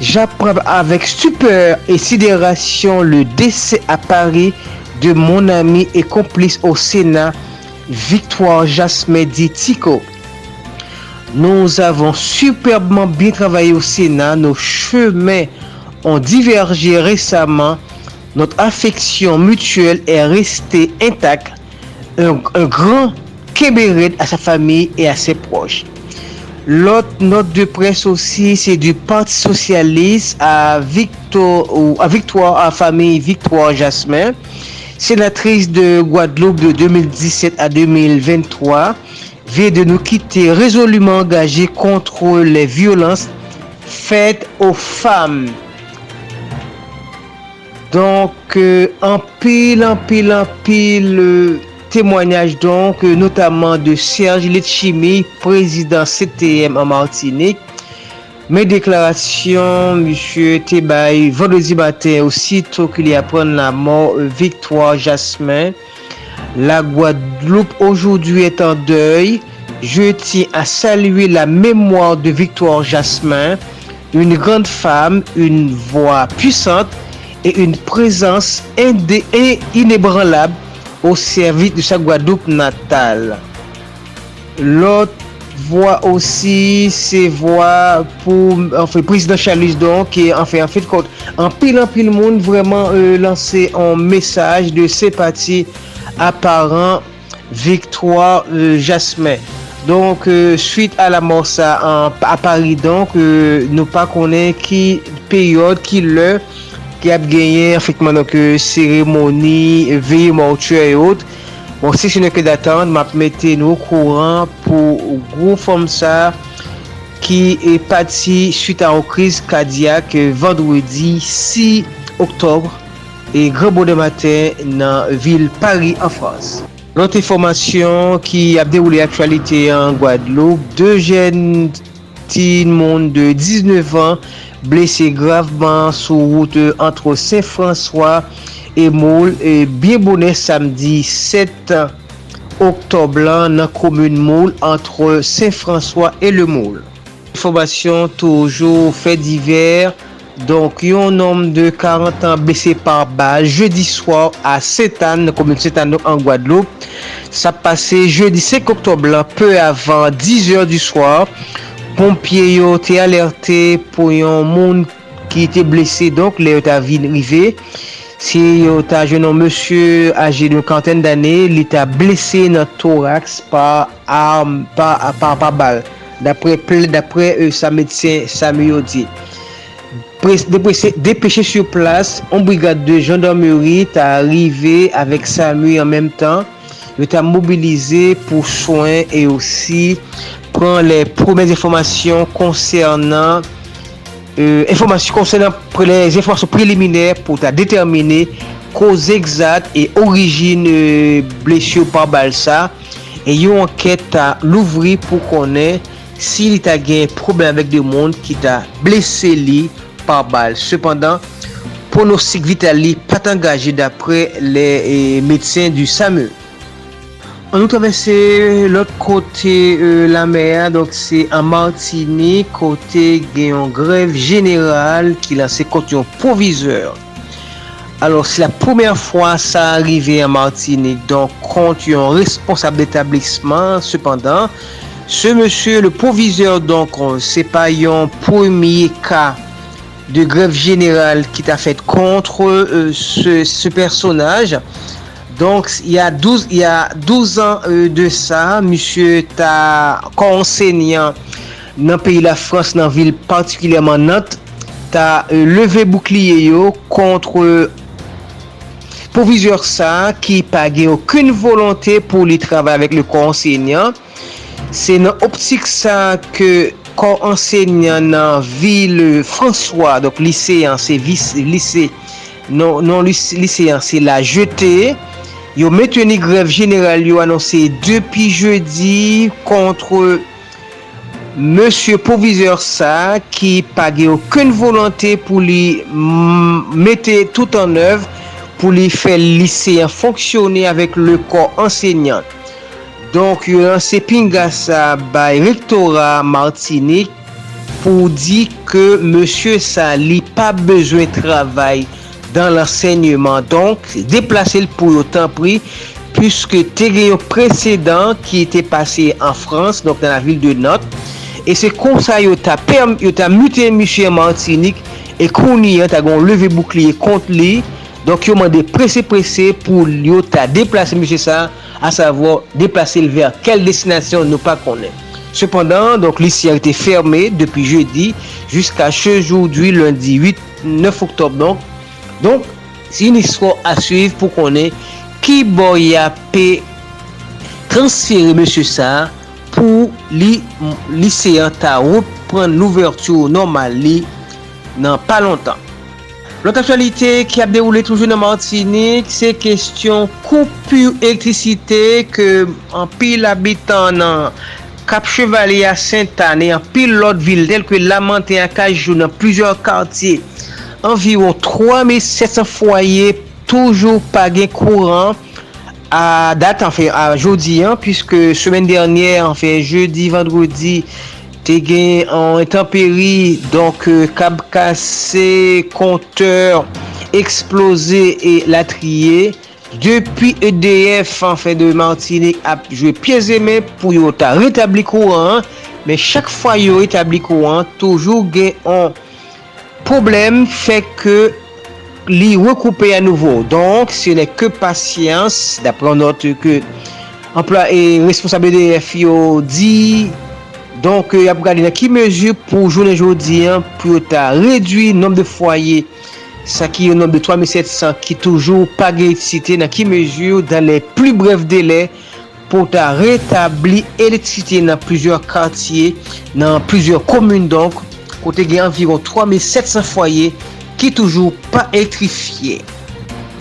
j'apprends avec stupeur et sidération le décès à Paris de mon ami et complice au Sénat, Victoire Jasmin Tico. Nous avons superbement bien travaillé au Sénat, nos chemins ont divergé récemment, notre affection mutuelle est restée intacte. Un grand Kébered à sa famille et à ses proches. L'autre note de presse aussi, c'est du Parti Socialiste à, Victor, à Victoire, à famille Victoire Jasmin, sénatrice de Guadeloupe de 2017 à 2023, vient de nous quitter résolument engagée contre les violences faites aux femmes. Donc, euh, en pile, en pile, en pile, euh, témoignage donc euh, notamment de Serge Letchimi, président CTM en Martinique. Mes déclarations, Monsieur Tebaï, vendredi matin, aussitôt qu'il y apprend la mort, euh, Victoire Jasmin. La Guadeloupe aujourd'hui est en deuil. Je tiens à saluer la mémoire de Victoire Jasmin, une grande femme, une voix puissante et une présence inébranlable au service de sa Guadeloupe natale. L'autre voix aussi, c'est voix pour enfin, président Chalus donc, qui enfin, en fait, quand, en pile en pile monde vraiment euh, lancé un message de sympathie apparent Victoire euh, Jasmin. Donc, euh, suite à la mort ça en- à Paris, donc, nous pas qui période, qui l'heure, ki ap genyen fitman anke seremoni, veye mortue e ot. Bon, se jenè ke datan, map mette nou kouran pou grou fom sa ki e pati suite an kriz kadyak vendredi 6 oktobre e grebo de maten nan vil Paris an Frans. Lote formasyon ki ap deroule aktualite an Guadeloupe, de jen tin moun de 19 an blese graveman sou route entre Saint-François et Moule et Bienbonnet samdi 7 oktoblan nan komoun Moule entre Saint-François et le Moule. Informasyon toujou fè diver, donk yon nom de 40 an blese par bal jeudi swar a Setan, nan komoun Setan nou an Guadeloupe. Sa pase jeudi 5 oktoblan, peu avan 10 or du swar, Pompye yo te alerte pou yon moun ki te blese donk le yo ta vin rive. Se yo ta jenon monsye aje de kanten dane, li ta blese nan toraks pa, arm, pa, pa, pa bal. Dapre e, euh, sa medsen Samuyo di. Depeshe sur plas, an brigade de gendarmerie ta arrive avek Samuyo an menm tan. Yo ta mobilize pou soen e osi pran le promes informasyon konsernan euh, informasyon konsernan pre les informasyon preliminèr pou ta determine koz egzat e orijin euh, blesyo par balsa e yo anket a louvri pou konen si li ta gen problem vek de moun ki ta blese li par bal. Sependan, pronostik vital li pat angaje dapre le eh, medsen du SAMU. On nous traverse l'autre côté euh, la mer, donc c'est en Martinique, côté gagnant grève générale qui lancé contre un proviseur. Alors, c'est la première fois ça arrivé en Martinique, donc contre un responsable d'établissement. Cependant, ce monsieur, le proviseur, donc, on- c'est pas un premier cas de grève générale qui t'a fait contre euh, ce personnage. Donc, il y a 12, il y a 12 ans euh, de sa, monsye ta konsenyan nan peyi la Frans nan vil partikilyèman not, ta euh, leve boukliye yo kontre euh, provizor sa ki page akoun volontè pou li travè avèk le konsenyan. Se nan optik sa ke konsenyan nan vil François, donc liseyan, se vis, liseyan, non, non liseyan, se la jetè, Yo meteni grev general yo anonsi depi jeudi kontre Monsie Proviseur Sa ki page okun volante pou li mette tout an ev pou li fe liseyen fonksyonne avek le kor ensegnan. Donk yo lanse pinga sa bay rektora Martinique pou di ke monsie Sa li pa bezwen travay. dan l'enseignement. Donk, deplase l pou yo tan pri, pwiske te gen yo presedan ki ete pase en Frans, donk nan la vil de Nantes, e se konsa yo ta, ta mute miche Martinique, e koni yo ta gon leve boukliye kont li, donk yo mande prese prese pou yo ta deplase miche sa, a savo deplase l ver kel destinasyon nou pa konen. Cependant, donc l'ICI a été fermé depuis jeudi jusqu'à ce jour lundi 8, 9 octobre donc, Donk, si yon iswa a suiv pou konen ki boy apè transferi M. Sa pou li liseyan ta repren l'ouverture normal li nan pa lontan. Lot aktualite ki ap deroule toujou nan Martinik, se kestyon koupu elektrisite ke an pil abitan nan Kap Chevalier a Saint-Anne, an pil lot vil del ke lamante an kajou nan plizor kartye anviron 3700 fwaye toujou pa gen kouran a dat anfe a jodi an, pwiske semen dernyer anfe jeudi, vendredi te gen an etamperi donk kab euh, kase konteur eksplose e latriye Depi EDF an fin de Martinique ap jwe piezeme pou yo ta retabli kouan, men chak fwa yo retabli kouan, toujou gen an problem fè ke li rekoupe a nouvo. Donk, se ne ke pasyans, dapran not ke employ e responsable de FIO di, donk ap gade nan ki meju pou jounen jodi an, pou yo ta redwi nom de fwaye sa ki yon nom de 3700 ki toujou pa ge etisite nan ki meju dan le plu bref dele pou ta retabli etisite nan plizyor kartye, nan plizyor komoun donk, kote gen anviron 3700 foye ki toujou pa elektrifiye.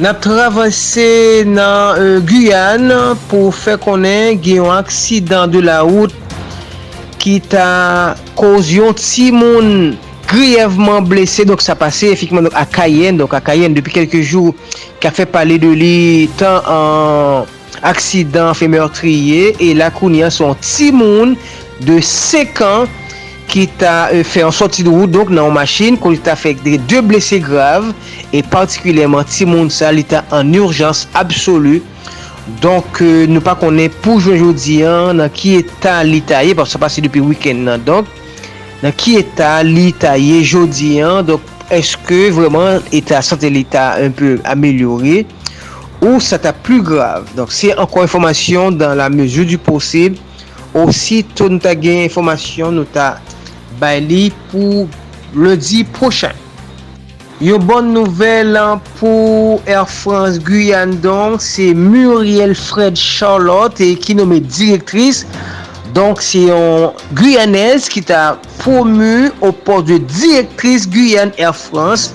Nap travanse nan euh, Guyane pou fe konen gen yon aksidan de la wout ki ta koz yon ti moun griyevman blese. Donk sa pase efikman a Kayen. Donk a Kayen depi kelke jou ka fe pale de li tan an aksidan fe meurtriye. E la kounyan son ti moun de 5 an ki ta euh, fè an soti de wout donk nan an machin kon li ta fèk de 2 blese grav e partikulèman Timoun sa li ta an urjans absolu donk euh, nou pa konen pou joun joudi an nan ki etan li ta ye pa sa pase depi wikend nan donk nan ki etan li ta ye jodi an donk eske vreman etan sante li ta un peu amelyore ou sa ta plu grav donk se ankon informasyon dan la mezou du posib Osi ton nou ta gen informasyon, nou ta bay li pou lodi prochen. Yo bon nouvel an pou Air France Guyane donk, se Muriel Fred Charlotte e ki nome direktris. Donk se yon Guyanez ki ta promu ou port de direktris Guyane Air France.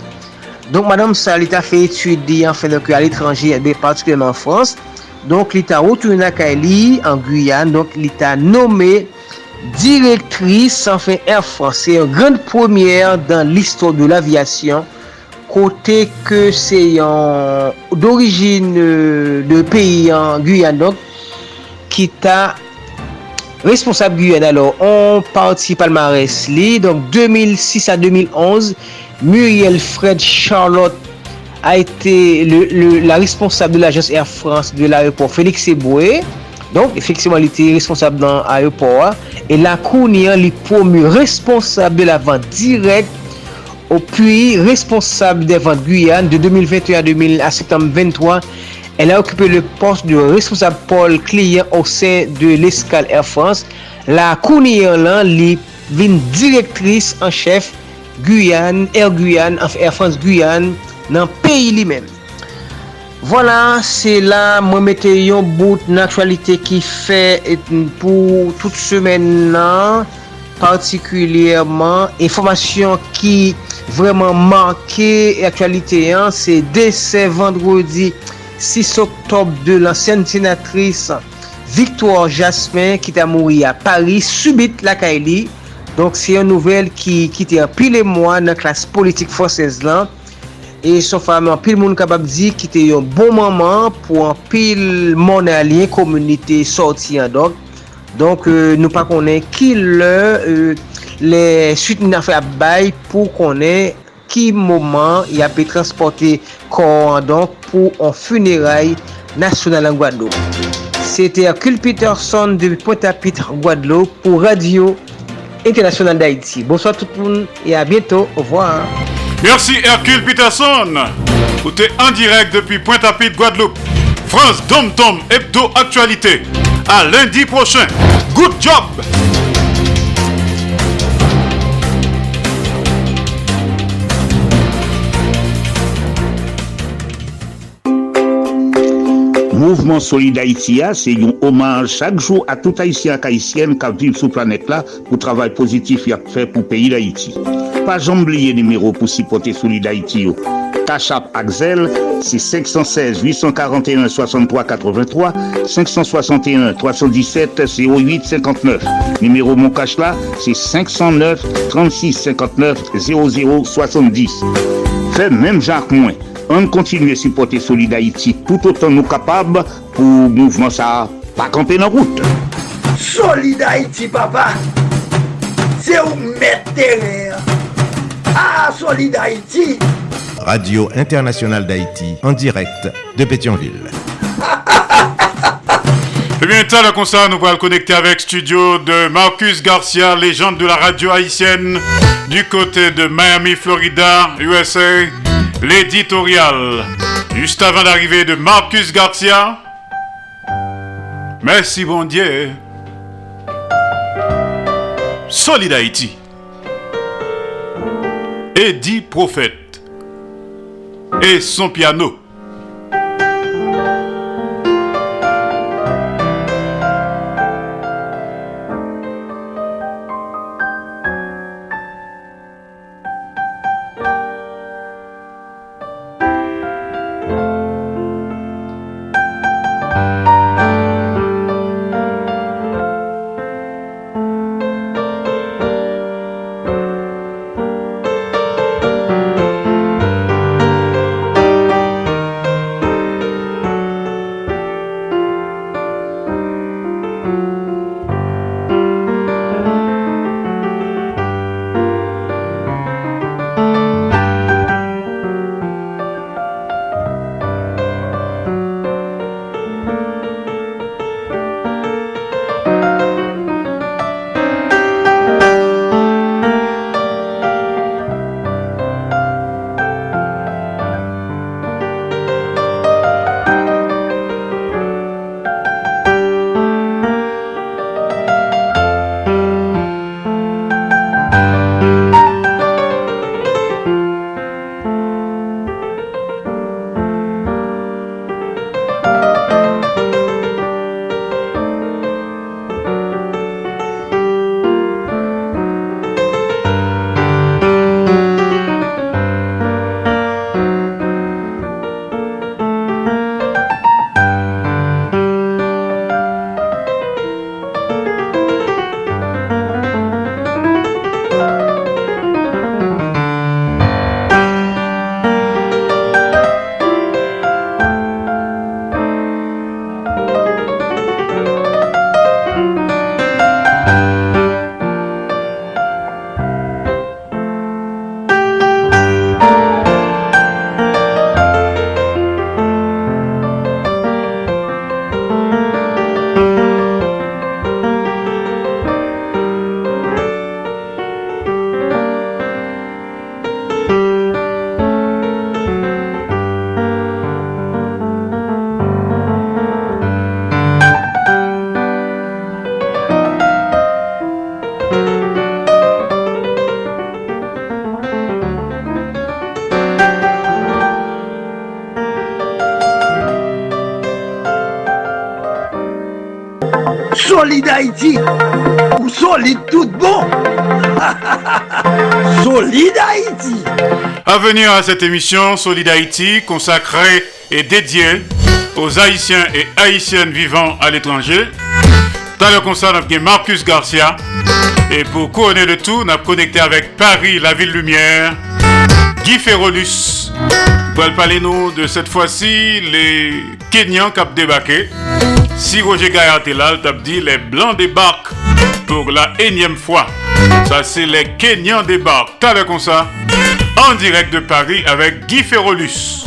Donk madame sa li ta fe etudi an fe lèk al etranje de eh partikulèman France. Donk li ta wotou yon akay li an Guyane, donk li ta nome Direktris sanfen Air France se yon grand premier dan liston de l'avyasyon kote ke se yon d'origine euh, de peyi an Guyanok ki ta responsable Guyana lor an parti palmares li. Donk 2006 a 2011 Muriel Fred Charlotte a ete la responsable de l'agence Air France de l'aéroport Félix Eboué. Donk, efeksyon li te responsable nan ayopowa. E la kounian li promu responsable de la vante direk ou puis responsable des ventes Guyane de 2021 à, 2000 à septembre 23. Elle a occupé le poste de responsable pôle client au sein de l'escale Air France. La Kounian lan li vin direktris en chef Guyane, Air Guyane, Air France Guyane nan peyi li men. Voilà, se la mwen mette yon bout nan aktualite ki fe pou tout semen nan, partikulyèman, informasyon ki vreman manke aktualite yon, se dese vendredi 6 oktob de l'ancienne sénatrice Victoire Jasmin ki ta mouri a Paris, subit la Kaili. Donk se yon nouvel ki te apile mwa nan klas politik fransez lan, E son fami an pil moun kabab di ki te yon bon maman pou an pil moun alien komunite sorti an donk. Donk euh, nou pa konen ki le euh, le suite nan fe ap bay pou konen ki mouman y ap pe transporte kon an donk pou an funeray nasyonal an Gwado. Sete akil Peterson de Pointe-à-Pitre Gwado pou Radio Internasyonal d'Haïti. Bonsoit tout moun e a bientou. Au revoir.
Merci Hercule Peterson. Vous êtes en direct depuis Pointe-à-Pitre, Guadeloupe. France Dom Tom Hebdo Actualité. À lundi prochain. Good job.
Mouvement Solid Haïti, c'est un hommage chaque jour à tout Haïtien et Haïtienne qui vivent sur la planète là pour le travail positif qu'il a fait pour le pays d'Haïti. Pas oublier numéro pour supporter Solid Haïti. Cachap Axel, c'est 516 841 63 83 561 317 08 59. Numéro mon cash là, c'est 509 36 59 00 70. Fait même Jacques Moins. On continue à supporter Solid Haïti tout autant nous capables pour mouvement ça pas camper dans route.
Solid Haïti, papa, c'est où mettre Ah, Solid Haïti.
Radio Internationale d'Haïti en direct de Pétionville. [LAUGHS]
bien, t'as le concert, nous allons connecter avec studio de Marcus Garcia, légende de la radio haïtienne, du côté de Miami, Florida, USA, l'éditorial. Juste avant d'arriver de Marcus Garcia, merci bon Dieu. Solid Haïti. Eddie Prophète. Et son piano.
Solid Haïti ou solide tout bon [LAUGHS] Solid Haïti
À venir à cette émission Solid Haïti consacrée et dédiée aux Haïtiens et Haïtiennes vivant à l'étranger. Dans le concert, nous Marcus Garcia. Et pour couronner le tout, nous avons connecté avec Paris, la ville lumière, Guy Ferrolus. Pour parler nous de cette fois-ci, les Kenyans qui ont débarqué. Si Roger Gaillard est là, il dit les Blancs débarquent pour la énième fois. Ça, c'est les Kenyans débarquent. T'as comme ça En direct de Paris avec Guy Ferrolus.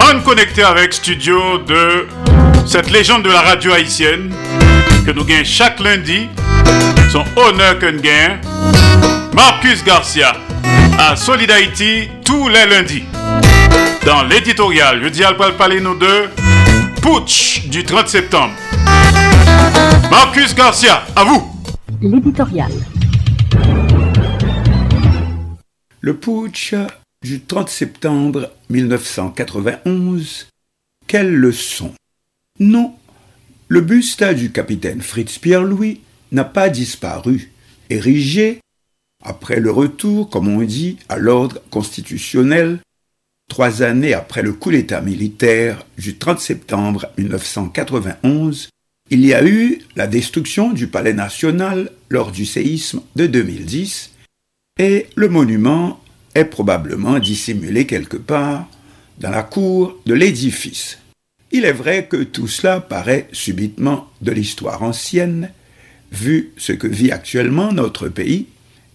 On connecté avec studio de cette légende de la radio haïtienne que nous gagnons chaque lundi. Son honneur que nous gagnons. Marcus Garcia à Solid Haïti tous les lundis. Dans l'éditorial, je dis à parler nous de putsch du 30 septembre. Marcus Garcia, à vous.
L'éditorial.
Le putsch du 30 septembre 1991, quelle leçon Non, le buste du capitaine Fritz Pierre-Louis n'a pas disparu, érigé, après le retour, comme on dit, à l'ordre constitutionnel, trois années après le coup d'État militaire du 30 septembre 1991, il y a eu la destruction du Palais national lors du séisme de 2010 et le monument est probablement dissimulé quelque part dans la cour de l'édifice. Il est vrai que tout cela paraît subitement de l'histoire ancienne, vu ce que vit actuellement notre pays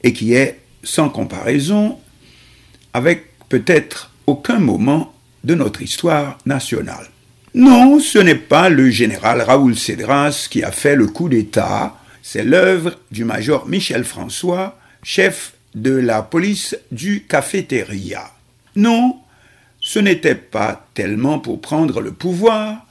et qui est sans comparaison avec peut-être aucun moment de notre histoire nationale. Non, ce n'est pas le général Raoul Cédras qui a fait le coup d'État, c'est l'œuvre du major Michel François, chef de la police du cafétéria. Non, ce n'était pas tellement pour prendre le pouvoir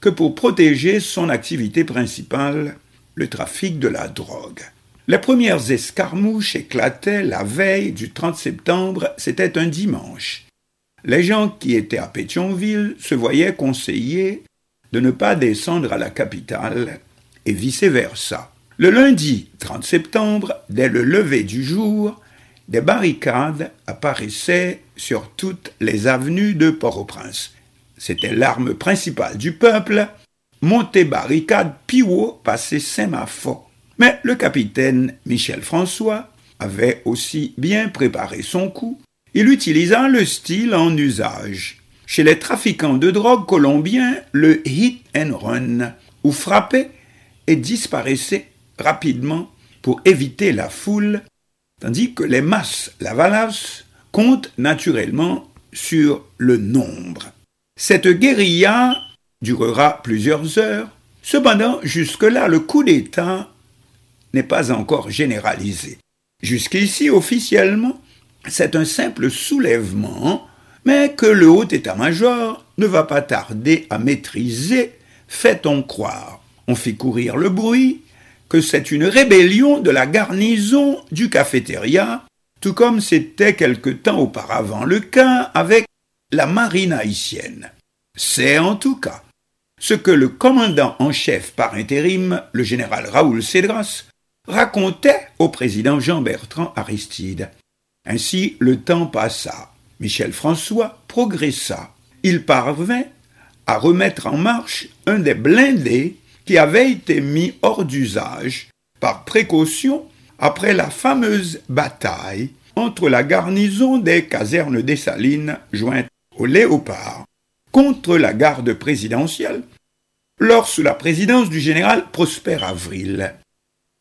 que pour protéger son activité principale, le trafic de la drogue. Les premières escarmouches éclataient la veille du 30 septembre, c'était un dimanche. Les gens qui étaient à Pétionville se voyaient conseiller de ne pas descendre à la capitale et vice-versa. Le lundi 30 septembre, dès le lever du jour, des barricades apparaissaient sur toutes les avenues de Port-au-Prince. C'était l'arme principale du peuple, monter barricade Piwo passé Saint-Maphore. Mais le capitaine Michel François avait aussi bien préparé son coup il utilisa le style en usage. Chez les trafiquants de drogue colombiens, le hit and run, où frapper et disparaissait rapidement pour éviter la foule, tandis que les masses lavalas comptent naturellement sur le nombre. Cette guérilla durera plusieurs heures, cependant jusque-là le coup d'État n'est pas encore généralisé. Jusqu'ici, officiellement, c'est un simple soulèvement, mais que le haut état-major ne va pas tarder à maîtriser, fait-on croire. On fait courir le bruit que c'est une rébellion de la garnison du cafétéria, tout comme c'était quelque temps auparavant le cas avec la marine haïtienne. C'est en tout cas ce que le commandant en chef par intérim, le général Raoul Cédras, racontait au président Jean-Bertrand Aristide. Ainsi le temps passa. Michel François progressa. Il parvint à remettre en marche un des blindés qui avait été mis hors d'usage par précaution après la fameuse bataille entre la garnison des casernes des Salines jointe au Léopard contre la garde présidentielle, lors sous la présidence du général Prosper Avril.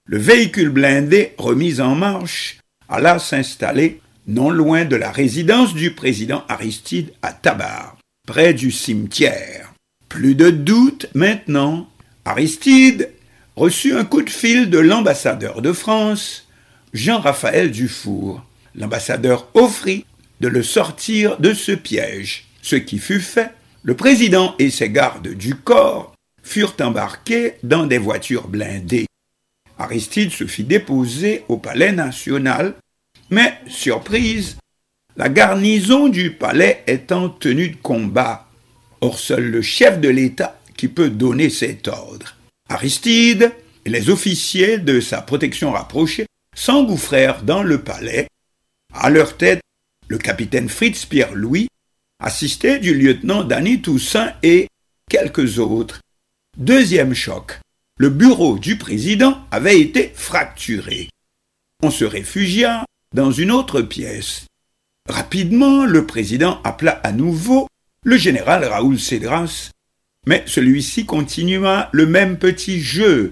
Le véhicule blindé remis en marche alla s'installer non loin de la résidence du président Aristide à Tabar, près du cimetière. Plus de doute maintenant, Aristide reçut un coup de fil de l'ambassadeur de France, Jean-Raphaël Dufour. L'ambassadeur offrit de le sortir de ce piège. Ce qui fut fait, le président et ses gardes du corps furent embarqués dans des voitures blindées. Aristide se fit déposer au palais national, mais, surprise, la garnison du palais est en tenue de combat. Or seul le chef de l'État qui peut donner cet ordre. Aristide et les officiers de sa protection rapprochée s'engouffrèrent dans le palais. À leur tête, le capitaine Fritz Pierre Louis, assisté du lieutenant Danny Toussaint et quelques autres. Deuxième choc. Le bureau du président avait été fracturé. On se réfugia dans une autre pièce. Rapidement, le président appela à nouveau le général Raoul Cédras, mais celui-ci continua le même petit jeu.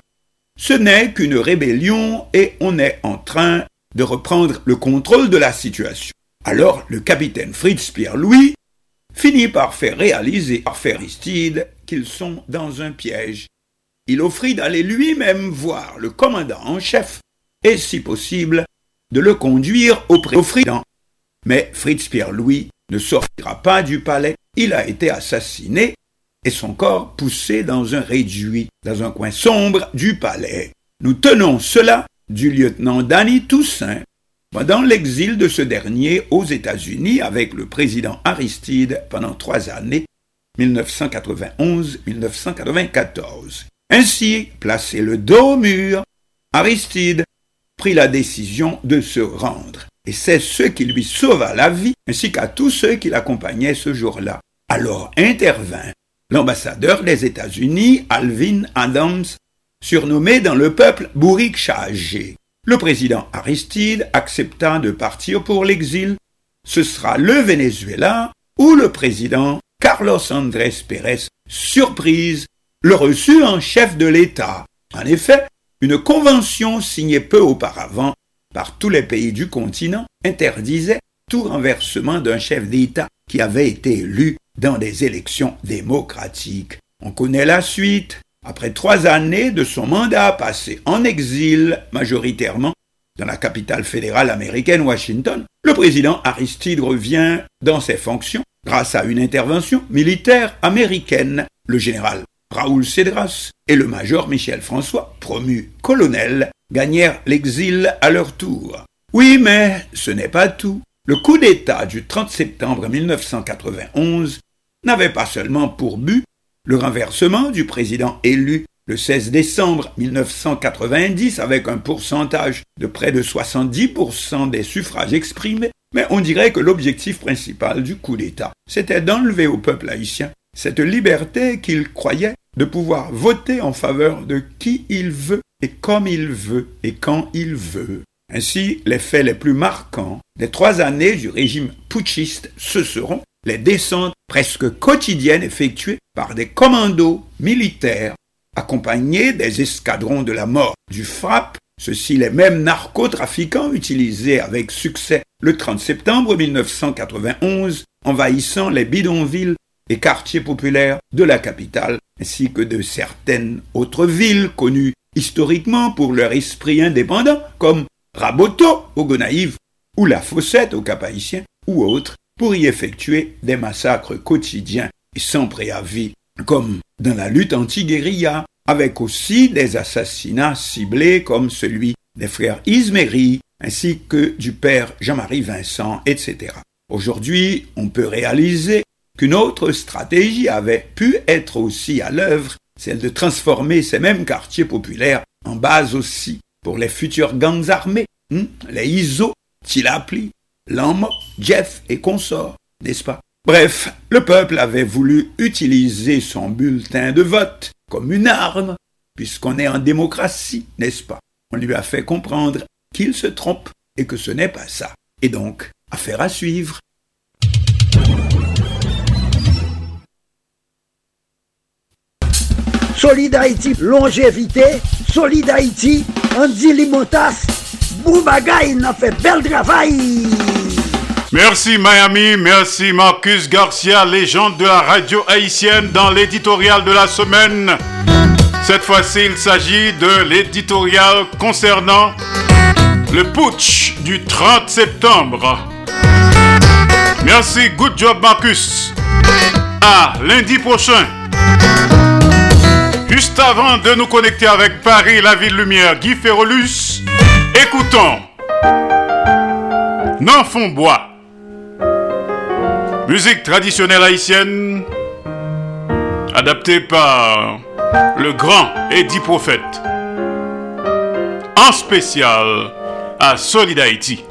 Ce n'est qu'une rébellion et on est en train de reprendre le contrôle de la situation. Alors le capitaine Fritz Pierre-Louis finit par faire réaliser à Ferristide qu'ils sont dans un piège. Il offrit d'aller lui-même voir le commandant en chef et, si possible, de le conduire au président. Mais Fritz Pierre-Louis ne sortira pas du palais. Il a été assassiné et son corps poussé dans un réduit, dans un coin sombre du palais. Nous tenons cela du lieutenant Danny Toussaint pendant l'exil de ce dernier aux États-Unis avec le président Aristide pendant trois années, 1991-1994. Ainsi, placé le dos au mur, Aristide prit la décision de se rendre. Et c'est ce qui lui sauva la vie, ainsi qu'à tous ceux qui l'accompagnaient ce jour-là. Alors intervint l'ambassadeur des États-Unis, Alvin Adams, surnommé dans le peuple Bourrique Chagé. Le président Aristide accepta de partir pour l'exil. Ce sera le Venezuela où le président Carlos Andrés Pérez, surprise, le reçut en chef de l'État. En effet, une convention signée peu auparavant par tous les pays du continent interdisait tout renversement d'un chef d'État qui avait été élu dans des élections démocratiques. On connaît la suite. Après trois années de son mandat passé en exil, majoritairement dans la capitale fédérale américaine, Washington, le président Aristide revient dans ses fonctions grâce à une intervention militaire américaine. Le général Raoul Cedras et le major Michel François, promu colonel, gagnèrent l'exil à leur tour. Oui, mais ce n'est pas tout. Le coup d'État du 30 septembre 1991 n'avait pas seulement pour but le renversement du président élu le 16 décembre 1990 avec un pourcentage de près de 70% des suffrages exprimés, mais on dirait que l'objectif principal du coup d'État, c'était d'enlever au peuple haïtien cette liberté qu'il croyait de pouvoir voter en faveur de qui il veut et comme il veut et quand il veut. Ainsi, les faits les plus marquants des trois années du régime putschiste, ce seront les descentes presque quotidiennes effectuées par des commandos militaires accompagnés des escadrons de la mort du FRAP, ceux-ci les mêmes narcotrafiquants utilisés avec succès le 30 septembre 1991, envahissant les bidonvilles quartiers populaires de la capitale, ainsi que de certaines autres villes connues historiquement pour leur esprit indépendant, comme Raboto au Gonaïve, ou La Fossette au Cap-Haïtien, ou autres, pour y effectuer des massacres quotidiens et sans préavis, comme dans la lutte anti-guérilla, avec aussi des assassinats ciblés comme celui des frères Isméry, ainsi que du père Jean-Marie Vincent, etc. Aujourd'hui, on peut réaliser qu'une autre stratégie avait pu être aussi à l'œuvre, celle de transformer ces mêmes quartiers populaires en base aussi pour les futurs gangs armés, hein, les ISO, Tilapli, Lamo, Jeff et consorts, n'est-ce pas? Bref, le peuple avait voulu utiliser son bulletin de vote comme une arme, puisqu'on est en démocratie, n'est-ce pas? On lui a fait comprendre qu'il se trompe et que ce n'est pas ça. Et donc, affaire à suivre.
Solid Haïti, longévité. Solid Haïti, Andy Limotas. Boubagaï, n'a fait bel travail.
Merci Miami, merci Marcus Garcia, légende de la radio haïtienne dans l'éditorial de la semaine. Cette fois-ci, il s'agit de l'éditorial concernant le putsch du 30 septembre. Merci, good job Marcus. À lundi prochain. Juste avant de nous connecter avec Paris, la ville lumière, Guy Ferrolus, écoutons Nanfon Bois. Musique traditionnelle haïtienne, adaptée par le grand Eddie Prophète, en spécial à Solid Haïti.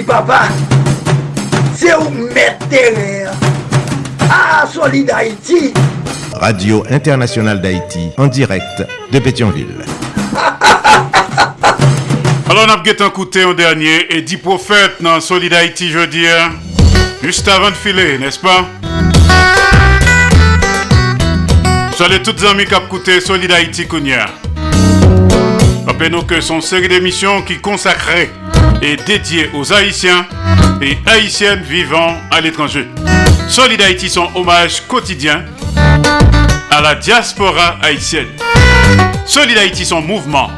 Papa. C'est où mettre terrain. Ah, Solid Haïti.
Radio Internationale d'Haïti, en direct de Pétionville. [LAUGHS]
Alors, on a bien écouté un dernier et 10 prophètes dans Solid Haïti jeudi, hein. juste avant de filer, n'est-ce pas? Salut toutes les amis qui ont écouté Solid Haïti Kounia. Rappelez-nous que son série d'émissions qui consacrée et dédiée aux Haïtiens et Haïtiennes vivant à l'étranger. Solid Haïti, son hommage quotidien à la diaspora haïtienne. Solid Haïti, son mouvement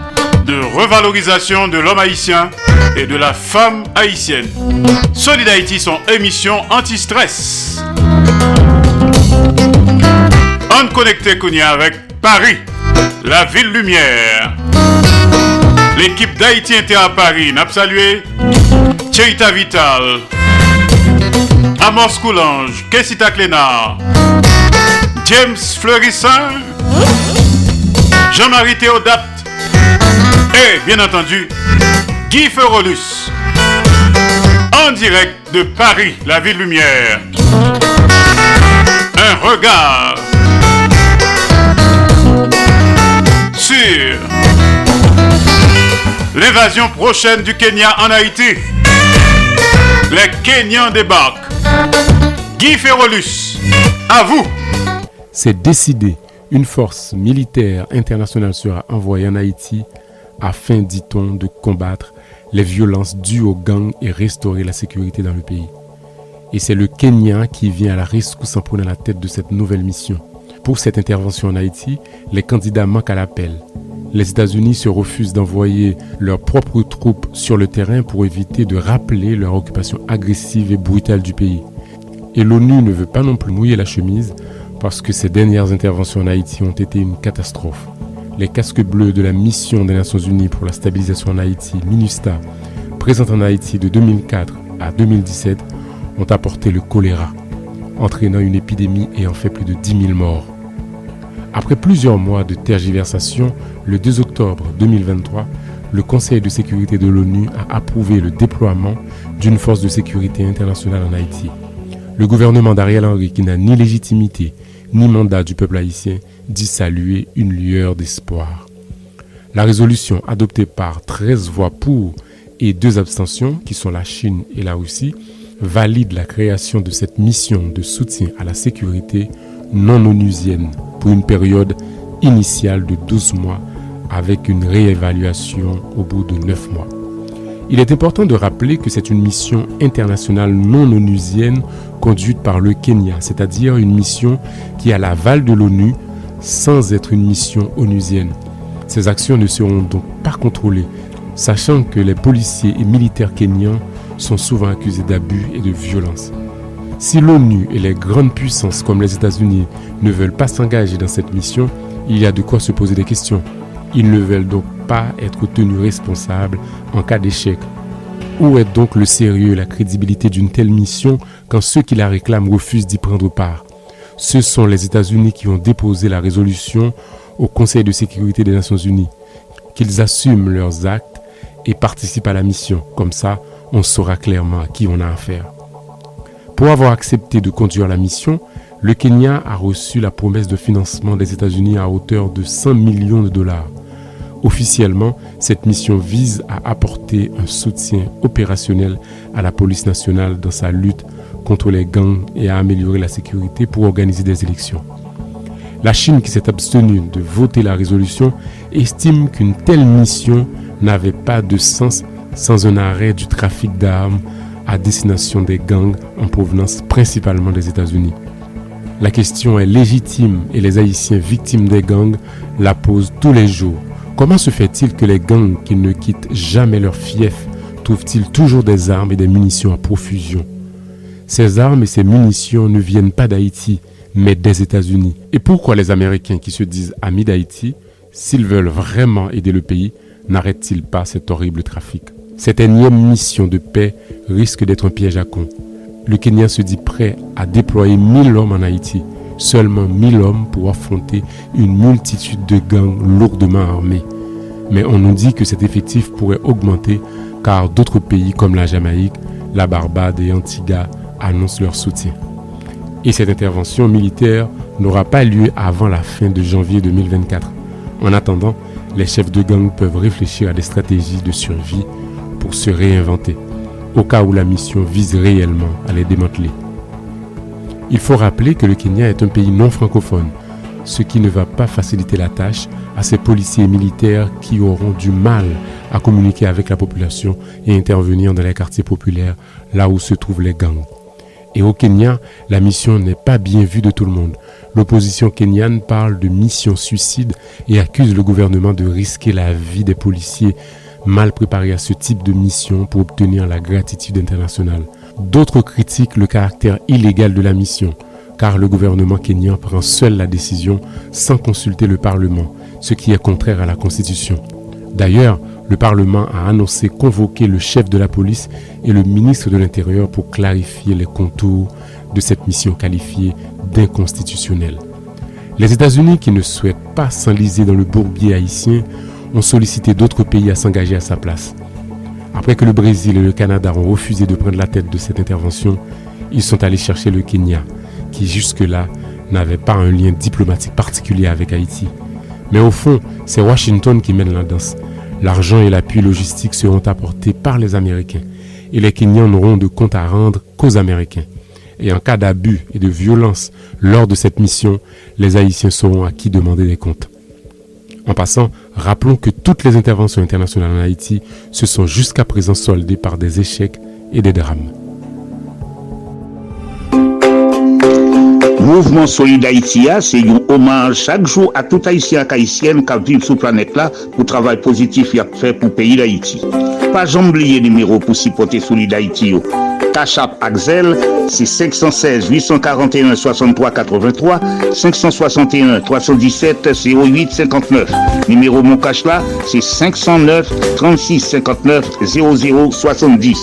de revalorisation de l'homme haïtien et de la femme haïtienne. Solid Haïti, son émission anti-stress. On connecté Kounia avec Paris, la ville lumière. L'équipe d'Haïti Inter à Paris n'a salué. Cheita Vital, Amos Coulange, Kessita Clénard, James Fleurissin, Jean-Marie Théodat et bien entendu Guy Ferrolus en direct de Paris, la ville lumière. Un regard l'invasion prochaine du Kenya en Haïti. Les Kenyans débarquent. Guy Ferrolus, à vous.
C'est décidé. Une force militaire internationale sera envoyée en Haïti afin, dit-on, de combattre les violences dues aux gangs et restaurer la sécurité dans le pays. Et c'est le Kenya qui vient à la rescousse en prenant la tête de cette nouvelle mission. Pour cette intervention en Haïti, les candidats manquent à l'appel. Les États-Unis se refusent d'envoyer leurs propres troupes sur le terrain pour éviter de rappeler leur occupation agressive et brutale du pays. Et l'ONU ne veut pas non plus mouiller la chemise parce que ces dernières interventions en Haïti ont été une catastrophe. Les casques bleus de la mission des Nations Unies pour la stabilisation en Haïti, MINUSTA, présente en Haïti de 2004 à 2017, ont apporté le choléra, entraînant une épidémie ayant fait plus de 10 000 morts. Après plusieurs mois de tergiversation, le 2 octobre 2023, le Conseil de sécurité de l'ONU a approuvé le déploiement d'une force de sécurité internationale en Haïti. Le gouvernement d'Ariel Henry, qui n'a ni légitimité ni mandat du peuple haïtien, dit saluer une lueur d'espoir. La résolution adoptée par 13 voix pour et deux abstentions, qui sont la Chine et la Russie, valide la création de cette mission de soutien à la sécurité non onusienne pour une période initiale de 12 mois avec une réévaluation au bout de 9 mois. Il est important de rappeler que c'est une mission internationale non onusienne conduite par le Kenya, c'est-à-dire une mission qui a l'aval de l'ONU sans être une mission onusienne. Ces actions ne seront donc pas contrôlées, sachant que les policiers et militaires kenyans sont souvent accusés d'abus et de violence. Si l'ONU et les grandes puissances comme les États-Unis ne veulent pas s'engager dans cette mission, il y a de quoi se poser des questions. Ils ne veulent donc pas être tenus responsables en cas d'échec. Où est donc le sérieux et la crédibilité d'une telle mission quand ceux qui la réclament refusent d'y prendre part? Ce sont les États-Unis qui ont déposé la résolution au Conseil de sécurité des Nations Unies. Qu'ils assument leurs actes et participent à la mission. Comme ça, on saura clairement à qui on a affaire. Pour avoir accepté de conduire la mission, le Kenya a reçu la promesse de financement des États-Unis à hauteur de 100 millions de dollars. Officiellement, cette mission vise à apporter un soutien opérationnel à la police nationale dans sa lutte contre les gangs et à améliorer la sécurité pour organiser des élections. La Chine, qui s'est abstenue de voter la résolution, estime qu'une telle mission n'avait pas de sens sans un arrêt du trafic d'armes à destination des gangs en provenance principalement des États-Unis. La question est légitime et les Haïtiens victimes des gangs la posent tous les jours. Comment se fait-il que les gangs qui ne quittent jamais leur fief trouvent-ils toujours des armes et des munitions à profusion? Ces armes et ces munitions ne viennent pas d'Haïti, mais des États-Unis. Et pourquoi les Américains qui se disent amis d'Haïti, s'ils veulent vraiment aider le pays, n'arrêtent-ils pas cet horrible trafic? Cette énième mission de paix risque d'être un piège à con. Le Kenya se dit prêt à déployer 1000 hommes en Haïti, seulement 1000 hommes pour affronter une multitude de gangs lourdement armés. Mais on nous dit que cet effectif pourrait augmenter car d'autres pays comme la Jamaïque, la Barbade et Antigua annoncent leur soutien. Et cette intervention militaire n'aura pas lieu avant la fin de janvier 2024. En attendant, les chefs de gang peuvent réfléchir à des stratégies de survie pour se réinventer, au cas où la mission vise réellement à les démanteler. Il faut rappeler que le Kenya est un pays non francophone, ce qui ne va pas faciliter la tâche à ces policiers militaires qui auront du mal à communiquer avec la population et intervenir dans les quartiers populaires, là où se trouvent les gangs. Et au Kenya, la mission n'est pas bien vue de tout le monde. L'opposition kenyane parle de mission suicide et accuse le gouvernement de risquer la vie des policiers mal préparés à ce type de mission pour obtenir la gratitude internationale. D'autres critiquent le caractère illégal de la mission, car le gouvernement kenyan prend seul la décision sans consulter le Parlement, ce qui est contraire à la Constitution. D'ailleurs, le Parlement a annoncé convoquer le chef de la police et le ministre de l'Intérieur pour clarifier les contours de cette mission qualifiée d'inconstitutionnelle. Les États-Unis, qui ne souhaitent pas s'enliser dans le bourbier haïtien, ont sollicité d'autres pays à s'engager à sa place. Après que le Brésil et le Canada ont refusé de prendre la tête de cette intervention, ils sont allés chercher le Kenya, qui jusque-là n'avait pas un lien diplomatique particulier avec Haïti. Mais au fond, c'est Washington qui mène la danse. L'argent et l'appui logistique seront apportés par les Américains et les Kenyans n'auront de compte à rendre qu'aux Américains. Et en cas d'abus et de violence lors de cette mission, les Haïtiens sauront à qui demander des comptes. En passant, rappelons que toutes les interventions internationales en Haïti se sont jusqu'à présent soldées par des échecs et des drames.
Mouvement Solid Haïti, c'est un hommage chaque jour à tout Haïtien et Haïtienne qui vivent sur la planète là pour le travail positif qu'il a fait pour le pays d'Haïti. Pas oublier le numéro pour supporter Solid Haïti. Cachap Axel, c'est 516 841 63 83 561 317 08 59. Numéro mon cash là, c'est 509 36 59 00 70.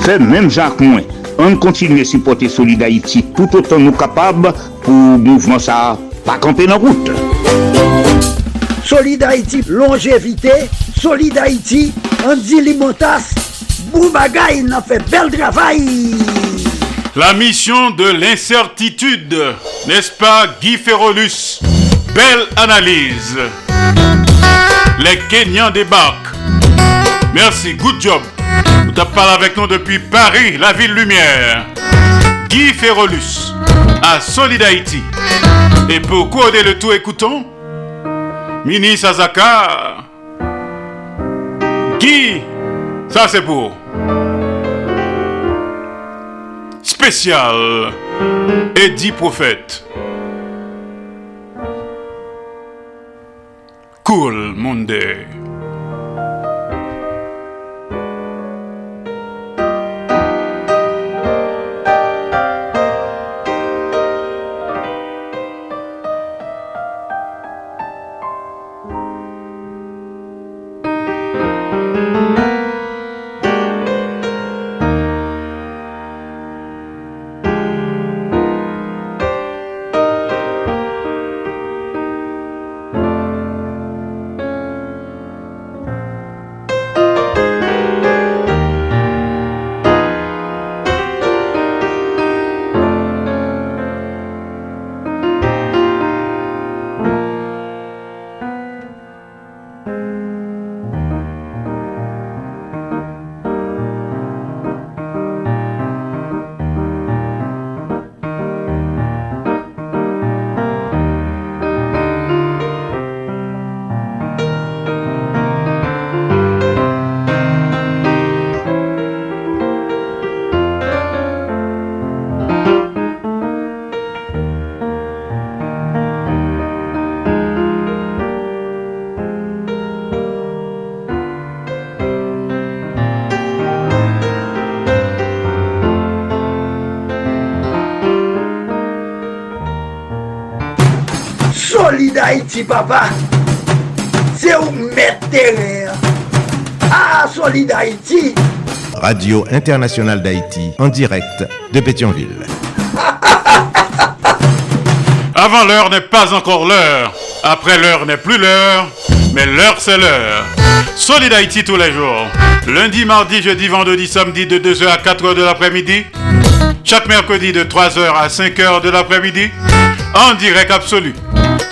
Fait même Jacques Moins. On continue à supporter Solid Haïti tout autant nous capables pour mouvement ça pas camper dans route.
Solid Haïti, longévité, Solid Haïti, Andy Limotas, N'a fait bel travail.
La mission de l'incertitude, n'est-ce pas Guy Ferrolus Belle analyse. Les Kenyans débarquent. Merci, good job. Vous avez parlé avec nous depuis Paris, la ville lumière. Guy Ferrolus, à Solid Haïti. Et pour coder le tout, écoutons Mini Sazaka. Guy, ça c'est pour. Spécial Eddie Prophète. Cool Monday.
Papa. C'est où mettre terre? Ah, Solid Haïti.
Radio Internationale d'Haïti, en direct de Pétionville. [LAUGHS]
Avant l'heure n'est pas encore l'heure. Après l'heure n'est plus l'heure. Mais l'heure c'est l'heure. Solid Haïti tous les jours. Lundi, mardi, jeudi, vendredi, samedi de 2h à 4h de l'après-midi. Chaque mercredi de 3h à 5h de l'après-midi. En direct absolu.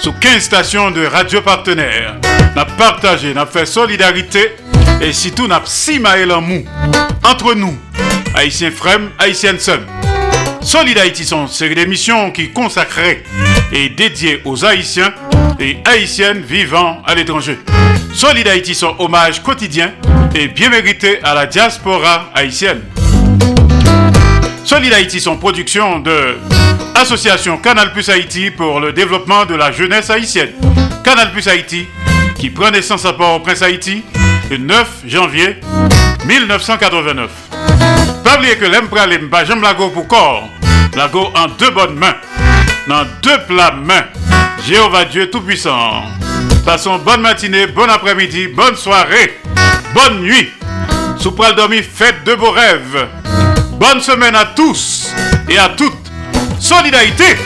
Sous 15 stations de radio partenaires. N'a partagé, n'a fait solidarité. Et surtout, n'a si en mou. Entre nous, Haïtiens frères, Haïtiennes seuls. Solid Haïti sont une série d'émissions qui consacrées et dédiées aux Haïtiens et Haïtiennes vivant à l'étranger. Solid Haïti son hommage quotidien et bien mérité à la diaspora haïtienne. Solid Haïti son production de Association Canal Plus Haïti pour le développement de la jeunesse haïtienne. Canal Plus Haïti qui prend naissance à Port-au-Prince Haïti le 9 janvier 1989. Pas oublier que l'empereur j'aime lago pour corps, lago en deux bonnes mains, dans deux plats mains. Jéhovah Dieu Tout-Puissant. Passons bonne matinée, bon après-midi, bonne soirée, bonne nuit. Sous pral dormi, faites de beaux rêves. Bonne semaine à tous et à toutes. Solidarité.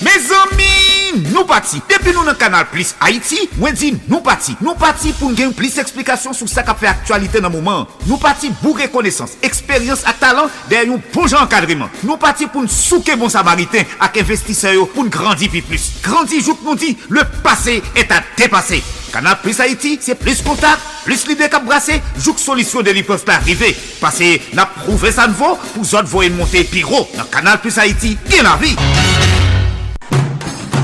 Mes amis, nou pati. Depi nou nan kanal Plus Haiti, mwen di nou pati. Nou pati pou gen plis eksplikasyon sou sa ka fe aktualite nan mouman. Nou pati bou rekonesans, eksperyans ak talan den yon bon pou akadriman. Nou pati pou n souke bon samariten ak investiseyo pou n grandi pi plus. Grandi jout nou di, le pase et a depase. Kanal Plus Haiti, se plis kontak, plis lide kap brase, jouk solisyon de li pos pa rive. Pase na prouve san vo pou zot voyen monte pi ro. Nan Kanal Plus Haiti, gen la vi.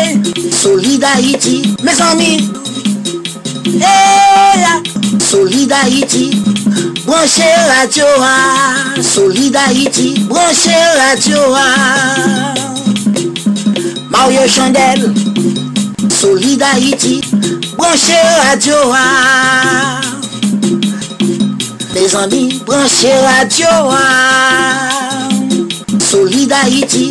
Hey, Solid Haïti, mes amis. Hey, Solid Haïti, branchez radio. Solid Haïti, branchez radio. Mario Chandel, Solid Haïti, branchez radio. Mes amis, branchez radio. Solid Haïti,